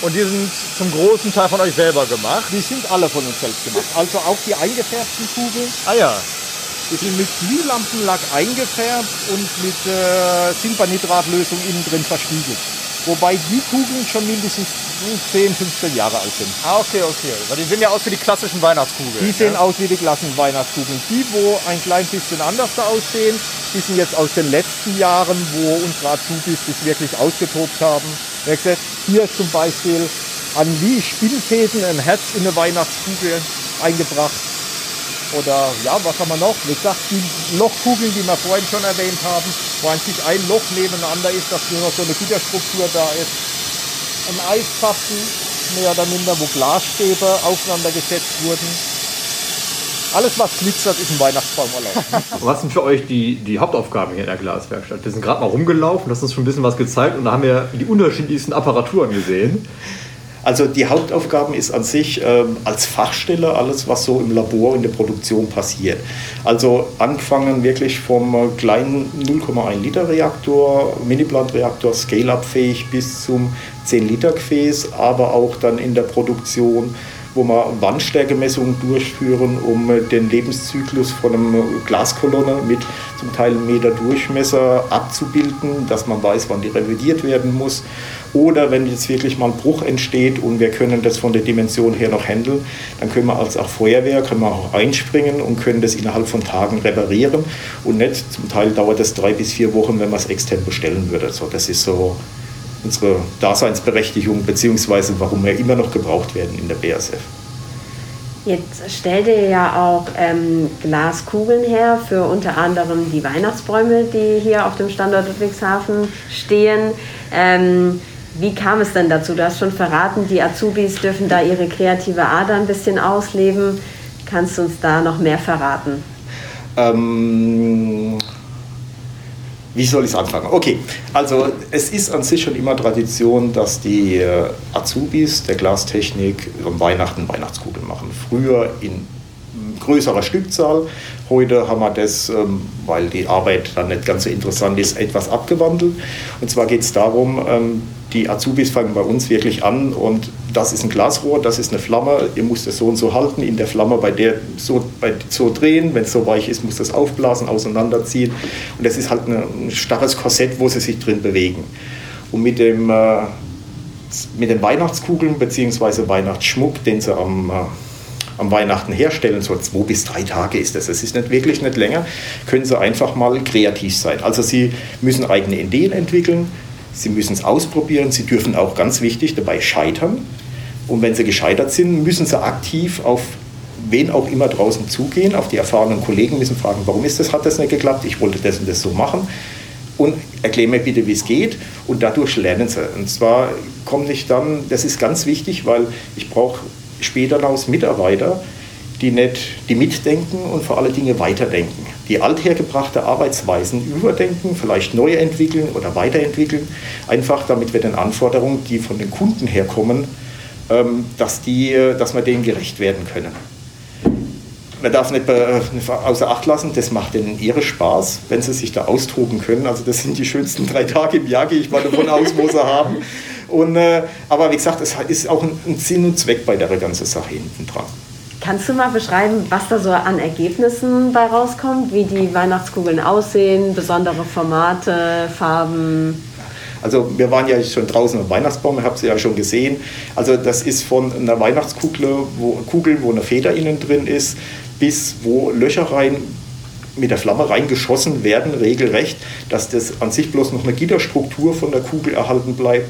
Und die sind zum großen Teil von euch selber gemacht. Die sind alle von uns selbst gemacht. Also auch die eingefärbten Kugeln. Ah ja. Die sind mit Glühlampenlack eingefärbt und mit äh, Silbernitratlösung innen drin verspiegelt. Wobei die Kugeln schon mindestens 10, 15 Jahre alt sind. Ah, okay, okay. Weil die sehen ja aus wie die klassischen Weihnachtskugeln. Die sehen ja? aus wie die klassischen Weihnachtskugeln. Die, wo ein klein bisschen anders aussehen, die sind jetzt aus den letzten Jahren, wo unsere Azubis sich wirklich ausgetobt haben. Hier zum Beispiel an wie Spinnfäden ein Herz in eine Weihnachtskugel eingebracht. Oder ja, was haben wir noch? Wie gesagt, die Lochkugeln, die wir vorhin schon erwähnt haben, wo eigentlich ein Loch nebeneinander ist, dass nur noch so eine Gitterstruktur da ist. Ein Eispfaffen, mehr oder minder, wo Glasstäbe aufeinander gesetzt wurden. Alles, was glitzert, ist ein Weihnachtsbaum erlaubt. was sind für euch die, die Hauptaufgaben hier in der Glaswerkstatt? Wir sind gerade mal rumgelaufen, das ist schon ein bisschen was gezeigt und da haben wir die unterschiedlichsten Apparaturen gesehen. Also die Hauptaufgaben ist an sich ähm, als Fachstelle alles, was so im Labor in der Produktion passiert. Also angefangen wirklich vom äh, kleinen 0,1 Liter Reaktor, Mini-Plant-Reaktor, Scale-up-fähig bis zum 10 Liter Gefäß, aber auch dann in der Produktion wo wir Wandstärkemessungen durchführen, um äh, den Lebenszyklus von einer Glaskolonne mit zum Teil einem Meter Durchmesser abzubilden, dass man weiß, wann die revidiert werden muss. Oder wenn jetzt wirklich mal ein Bruch entsteht und wir können das von der Dimension her noch handeln, dann können wir als auch Feuerwehr können wir auch einspringen und können das innerhalb von Tagen reparieren. Und nicht, zum Teil dauert das drei bis vier Wochen, wenn man es extern bestellen würde. So, das ist so unsere Daseinsberechtigung beziehungsweise warum wir immer noch gebraucht werden in der BASF. Jetzt stellt ihr ja auch ähm, Glaskugeln her für unter anderem die Weihnachtsbäume, die hier auf dem Standort Ludwigshafen stehen. Ähm, wie kam es denn dazu? Du hast schon verraten, die Azubis dürfen da ihre kreative Ader ein bisschen ausleben. Kannst du uns da noch mehr verraten? Ähm, wie soll ich es anfangen? Okay, also es ist an sich schon immer Tradition, dass die äh, Azubis der Glastechnik um Weihnachten Weihnachtskugeln machen. Früher in größerer Stückzahl. Heute haben wir das, ähm, weil die Arbeit dann nicht ganz so interessant ist, etwas abgewandelt. Und zwar geht es darum, ähm, die Azubis fangen bei uns wirklich an und das ist ein Glasrohr, das ist eine Flamme, ihr müsst es so und so halten, in der Flamme bei der so, bei, so drehen, wenn es so weich ist, muss das aufblasen, auseinanderziehen und das ist halt ein starres Korsett, wo sie sich drin bewegen. Und mit dem äh, mit den Weihnachtskugeln bzw. Weihnachtsschmuck, den sie am, äh, am Weihnachten herstellen, so zwei bis drei Tage ist das, es ist nicht wirklich nicht länger, können sie einfach mal kreativ sein. Also sie müssen eigene Ideen entwickeln, Sie müssen es ausprobieren. Sie dürfen auch ganz wichtig dabei scheitern. Und wenn Sie gescheitert sind, müssen Sie aktiv auf wen auch immer draußen zugehen, auf die erfahrenen Kollegen müssen fragen, warum ist das, hat das nicht geklappt, ich wollte das und das so machen und erkläre mir bitte, wie es geht und dadurch lernen sie. Und zwar komme ich dann, das ist ganz wichtig, weil ich brauche später hinaus Mitarbeiter, die nicht, die mitdenken und vor allen Dingen weiterdenken. Die althergebrachte Arbeitsweisen überdenken, vielleicht neu entwickeln oder weiterentwickeln, einfach damit wir den Anforderungen, die von den Kunden herkommen, ähm, dass, die, dass wir denen gerecht werden können. Man darf nicht außer Acht lassen, das macht denen ihre Spaß, wenn sie sich da austoben können. Also das sind die schönsten drei Tage im Jahr, gehe ich mal davon aus, wo sie haben. Und, äh, aber wie gesagt, es ist auch ein Sinn und Zweck bei der ganzen Sache hinten dran. Kannst du mal beschreiben, was da so an Ergebnissen bei rauskommt, wie die Weihnachtskugeln aussehen, besondere Formate, Farben? Also wir waren ja schon draußen am Weihnachtsbaum, habt ihr ja schon gesehen. Also das ist von einer Weihnachtskugel, wo, Kugel, wo eine Feder innen drin ist, bis wo Löcher rein mit der Flamme reingeschossen werden, regelrecht, dass das an sich bloß noch eine Gitterstruktur von der Kugel erhalten bleibt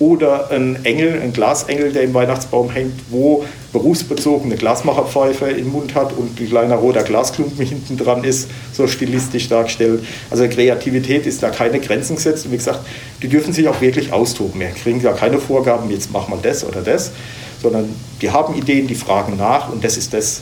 oder ein Engel, ein Glasengel, der im Weihnachtsbaum hängt, wo berufsbezogene Glasmacherpfeife im Mund hat und ein kleiner roter Glasklumpen hinten dran ist, so stilistisch dargestellt. Also Kreativität ist da keine Grenzen gesetzt. Und wie gesagt, die dürfen sich auch wirklich austoben. Wir kriegen ja keine Vorgaben, jetzt machen wir das oder das, sondern die haben Ideen, die fragen nach und das ist das,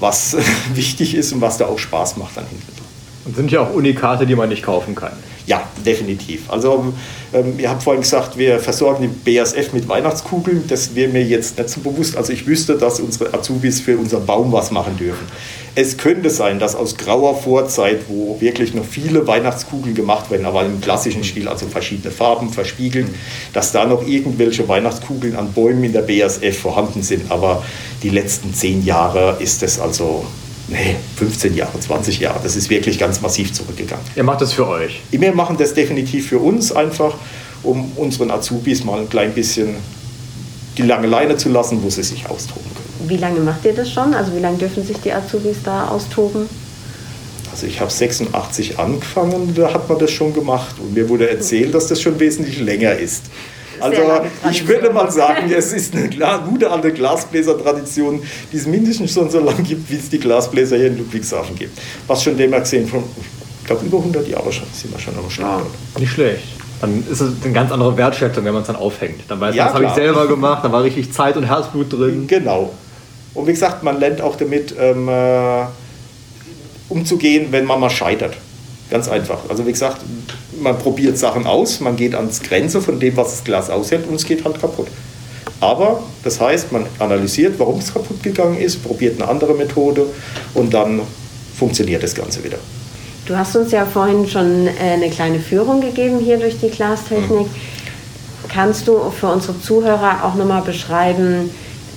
was wichtig ist und was da auch Spaß macht dann hinten dran. Und sind ja auch Unikate, die man nicht kaufen kann. Ja, definitiv. Also ähm, ihr habt vorhin gesagt, wir versorgen die BASF mit Weihnachtskugeln. Das wäre mir jetzt nicht so bewusst. Also ich wüsste, dass unsere Azubis für unseren Baum was machen dürfen. Es könnte sein, dass aus grauer Vorzeit, wo wirklich noch viele Weihnachtskugeln gemacht werden, aber im klassischen Stil, also verschiedene Farben verspiegeln, dass da noch irgendwelche Weihnachtskugeln an Bäumen in der BASF vorhanden sind. Aber die letzten zehn Jahre ist es also nee, 15 Jahre, 20 Jahre. Das ist wirklich ganz massiv zurückgegangen. Ihr macht das für euch? Wir machen das definitiv für uns einfach, um unseren Azubis mal ein klein bisschen die lange Leine zu lassen, wo sie sich austoben können. Wie lange macht ihr das schon? Also wie lange dürfen sich die Azubis da austoben? Also ich habe 86 angefangen, da hat man das schon gemacht und mir wurde erzählt, dass das schon wesentlich länger ist. Also ich würde mal sagen, es ist eine gute alte Glasbläsertradition, die es mindestens schon so lange gibt, wie es die Glasbläser hier in Ludwigshafen gibt. Was schon dem gesehen von, ich glaube, über 100 Jahre schon, sind wir schon am Start. Ja, nicht schlecht. Dann ist es eine ganz andere Wertschätzung, wenn man es dann aufhängt. Dann weiß man, ja, das habe ich selber gemacht, da war richtig Zeit und Herzblut drin. Genau. Und wie gesagt, man lernt auch damit ähm, äh, umzugehen, wenn man mal scheitert. Ganz einfach. Also wie gesagt, man probiert Sachen aus, man geht ans Grenze von dem, was das Glas aushält und es geht halt kaputt. Aber das heißt, man analysiert, warum es kaputt gegangen ist, probiert eine andere Methode und dann funktioniert das Ganze wieder. Du hast uns ja vorhin schon äh, eine kleine Führung gegeben hier durch die Glastechnik. Kannst du für unsere Zuhörer auch nochmal beschreiben,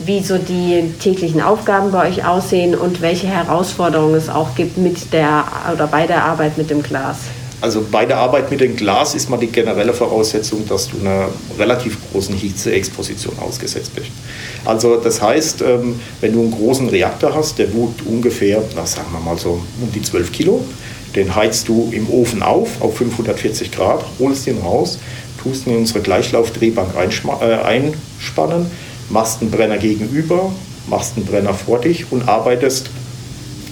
wie so die täglichen Aufgaben bei euch aussehen und welche Herausforderungen es auch gibt mit der oder bei der Arbeit mit dem Glas? Also bei der Arbeit mit dem Glas ist mal die generelle Voraussetzung, dass du einer relativ großen Hitzeexposition ausgesetzt bist. Also das heißt, ähm, wenn du einen großen Reaktor hast, der wiegt ungefähr, na, sagen wir mal so um die 12 Kilo, den heizt du im Ofen auf, auf 540 Grad, holst ihn raus, tust ihn in unsere Gleichlaufdrehbank äh, einspannen, machst einen Brenner gegenüber, machst einen Brenner vor dich und arbeitest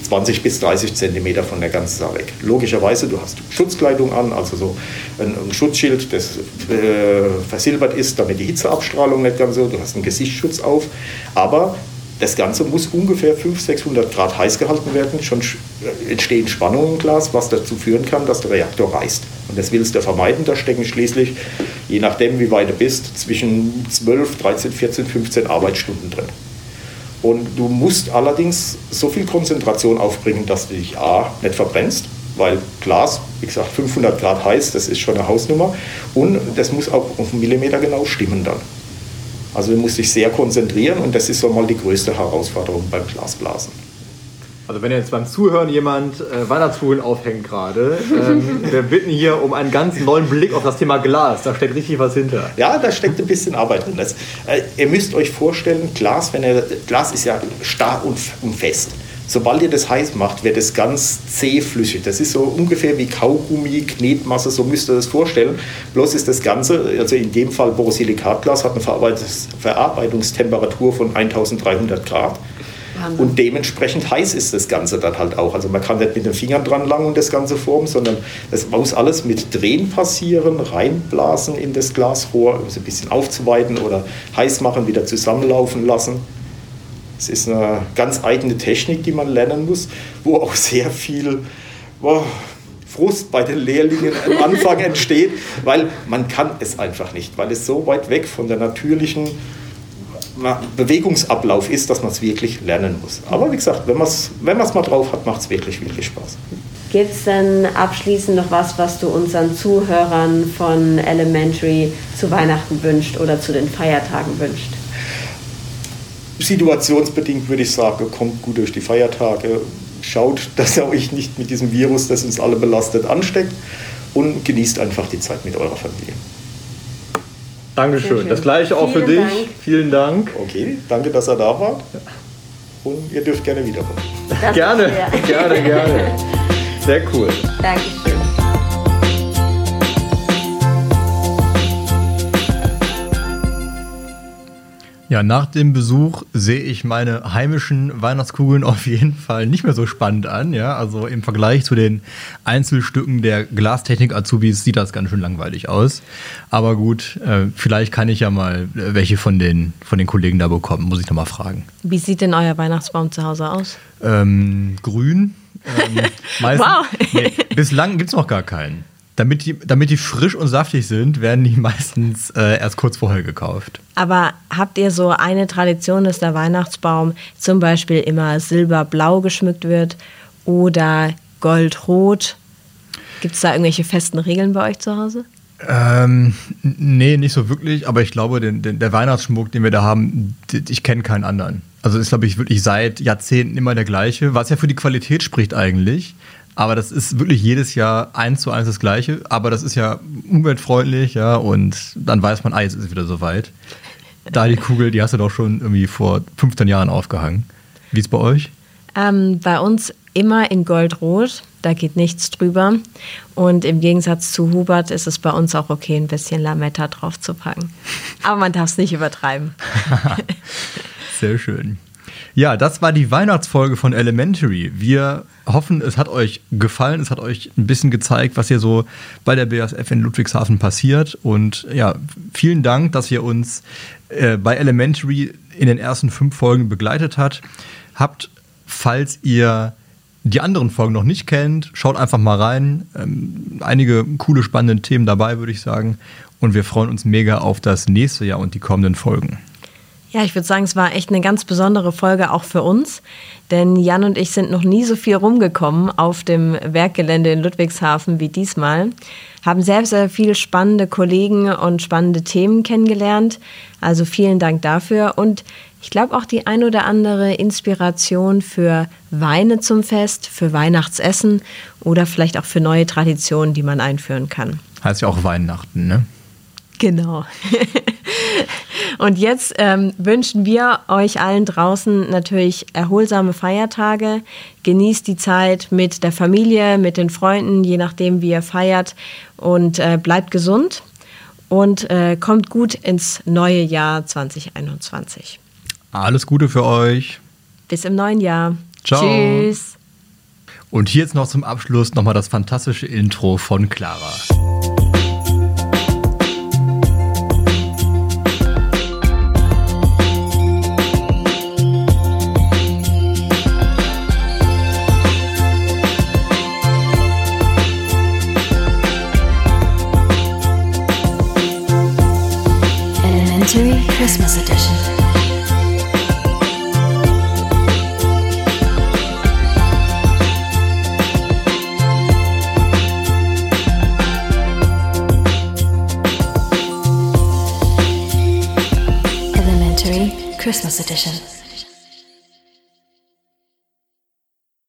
20 bis 30 Zentimeter von der ganzen Sache weg. Logischerweise, du hast Schutzkleidung an, also so ein, ein Schutzschild, das äh, versilbert ist, damit die Hitzeabstrahlung nicht ganz so, du hast einen Gesichtsschutz auf, aber das Ganze muss ungefähr 500, 600 Grad heiß gehalten werden, schon äh, entstehen Spannungen im Glas, was dazu führen kann, dass der Reaktor reißt. Und das willst du vermeiden, da stecken schließlich, je nachdem wie weit du bist, zwischen 12, 13, 14, 15 Arbeitsstunden drin. Und du musst allerdings so viel Konzentration aufbringen, dass du dich A, nicht verbrennst, weil Glas, wie gesagt, 500 Grad heiß, das ist schon eine Hausnummer. Und das muss auch auf einen Millimeter genau stimmen dann. Also du musst dich sehr konzentrieren und das ist so mal die größte Herausforderung beim Glasblasen. Also wenn jetzt beim Zuhören jemand äh, Weihnachtskugeln aufhängt gerade, ähm, wir bitten hier um einen ganz neuen Blick auf das Thema Glas. Da steckt richtig was hinter. Ja, da steckt ein bisschen Arbeit drin. Das, äh, ihr müsst euch vorstellen, Glas, wenn ihr, Glas ist ja starr und, und fest. Sobald ihr das heiß macht, wird es ganz zähflüssig. Das ist so ungefähr wie Kaugummi, Knetmasse, so müsst ihr das vorstellen. Bloß ist das Ganze, also in dem Fall Borosilikatglas, hat eine Verarbeitungstemperatur von 1300 Grad. Und dementsprechend heiß ist das Ganze dann halt auch. Also man kann nicht mit den Fingern dran langen und das Ganze formen, sondern es muss alles mit Drehen passieren, reinblasen in das Glasrohr, um es ein bisschen aufzuweiten oder heiß machen, wieder zusammenlaufen lassen. Es ist eine ganz eigene Technik, die man lernen muss, wo auch sehr viel boah, Frust bei den Lehrlingen am Anfang entsteht, weil man kann es einfach nicht, weil es so weit weg von der natürlichen Bewegungsablauf ist, dass man es wirklich lernen muss. Aber wie gesagt, wenn man es wenn mal drauf hat, macht es wirklich, wirklich Spaß. Gibt es denn abschließend noch was, was du unseren Zuhörern von Elementary zu Weihnachten wünscht oder zu den Feiertagen wünscht? Situationsbedingt würde ich sagen, kommt gut durch die Feiertage, schaut, dass ihr euch nicht mit diesem Virus, das uns alle belastet, ansteckt und genießt einfach die Zeit mit eurer Familie. Dankeschön. Das gleiche auch Vielen für dich. Dank. Vielen Dank. Okay, danke, dass ihr da wart. Und ihr dürft gerne wiederkommen. gerne, gerne, gerne. Sehr cool. Dankeschön. Ja, nach dem Besuch sehe ich meine heimischen Weihnachtskugeln auf jeden Fall nicht mehr so spannend an. Ja, also im Vergleich zu den Einzelstücken der Glastechnik-Azubis sieht das ganz schön langweilig aus. Aber gut, äh, vielleicht kann ich ja mal äh, welche von den, von den Kollegen da bekommen, muss ich nochmal fragen. Wie sieht denn euer Weihnachtsbaum zu Hause aus? Ähm, grün. Ähm, meistens, wow. nee, bislang gibt es noch gar keinen. Damit die, damit die frisch und saftig sind, werden die meistens äh, erst kurz vorher gekauft. Aber habt ihr so eine Tradition, dass der Weihnachtsbaum zum Beispiel immer silberblau geschmückt wird oder goldrot? Gibt es da irgendwelche festen Regeln bei euch zu Hause? Ähm, nee, nicht so wirklich, aber ich glaube, den, den, der Weihnachtsschmuck, den wir da haben, ich kenne keinen anderen. Also ist, glaube ich, wirklich seit Jahrzehnten immer der gleiche, was ja für die Qualität spricht eigentlich. Aber das ist wirklich jedes Jahr eins zu eins das Gleiche. Aber das ist ja umweltfreundlich, ja, und dann weiß man, ah, jetzt ist es wieder soweit. Da die Kugel, die hast du doch schon irgendwie vor 15 Jahren aufgehangen. Wie ist es bei euch? Ähm, bei uns immer in Goldrot, da geht nichts drüber. Und im Gegensatz zu Hubert ist es bei uns auch okay, ein bisschen Lametta drauf zu packen. Aber man darf es nicht übertreiben. Sehr schön. Ja, das war die Weihnachtsfolge von Elementary. Wir hoffen, es hat euch gefallen, es hat euch ein bisschen gezeigt, was hier so bei der BASF in Ludwigshafen passiert. Und ja, vielen Dank, dass ihr uns äh, bei Elementary in den ersten fünf Folgen begleitet habt. Habt, falls ihr die anderen Folgen noch nicht kennt, schaut einfach mal rein. Ähm, einige coole, spannende Themen dabei, würde ich sagen. Und wir freuen uns mega auf das nächste Jahr und die kommenden Folgen. Ja, ich würde sagen, es war echt eine ganz besondere Folge auch für uns, denn Jan und ich sind noch nie so viel rumgekommen auf dem Werkgelände in Ludwigshafen wie diesmal, haben sehr, sehr viele spannende Kollegen und spannende Themen kennengelernt. Also vielen Dank dafür und ich glaube auch die ein oder andere Inspiration für Weine zum Fest, für Weihnachtsessen oder vielleicht auch für neue Traditionen, die man einführen kann. Heißt ja auch Weihnachten, ne? Genau. Und jetzt ähm, wünschen wir euch allen draußen natürlich erholsame Feiertage. Genießt die Zeit mit der Familie, mit den Freunden, je nachdem, wie ihr feiert. Und äh, bleibt gesund und äh, kommt gut ins neue Jahr 2021. Alles Gute für euch. Bis im neuen Jahr. Ciao. Tschüss. Und hier jetzt noch zum Abschluss nochmal das fantastische Intro von Clara. Christmas Edition. Elementary Christmas Edition.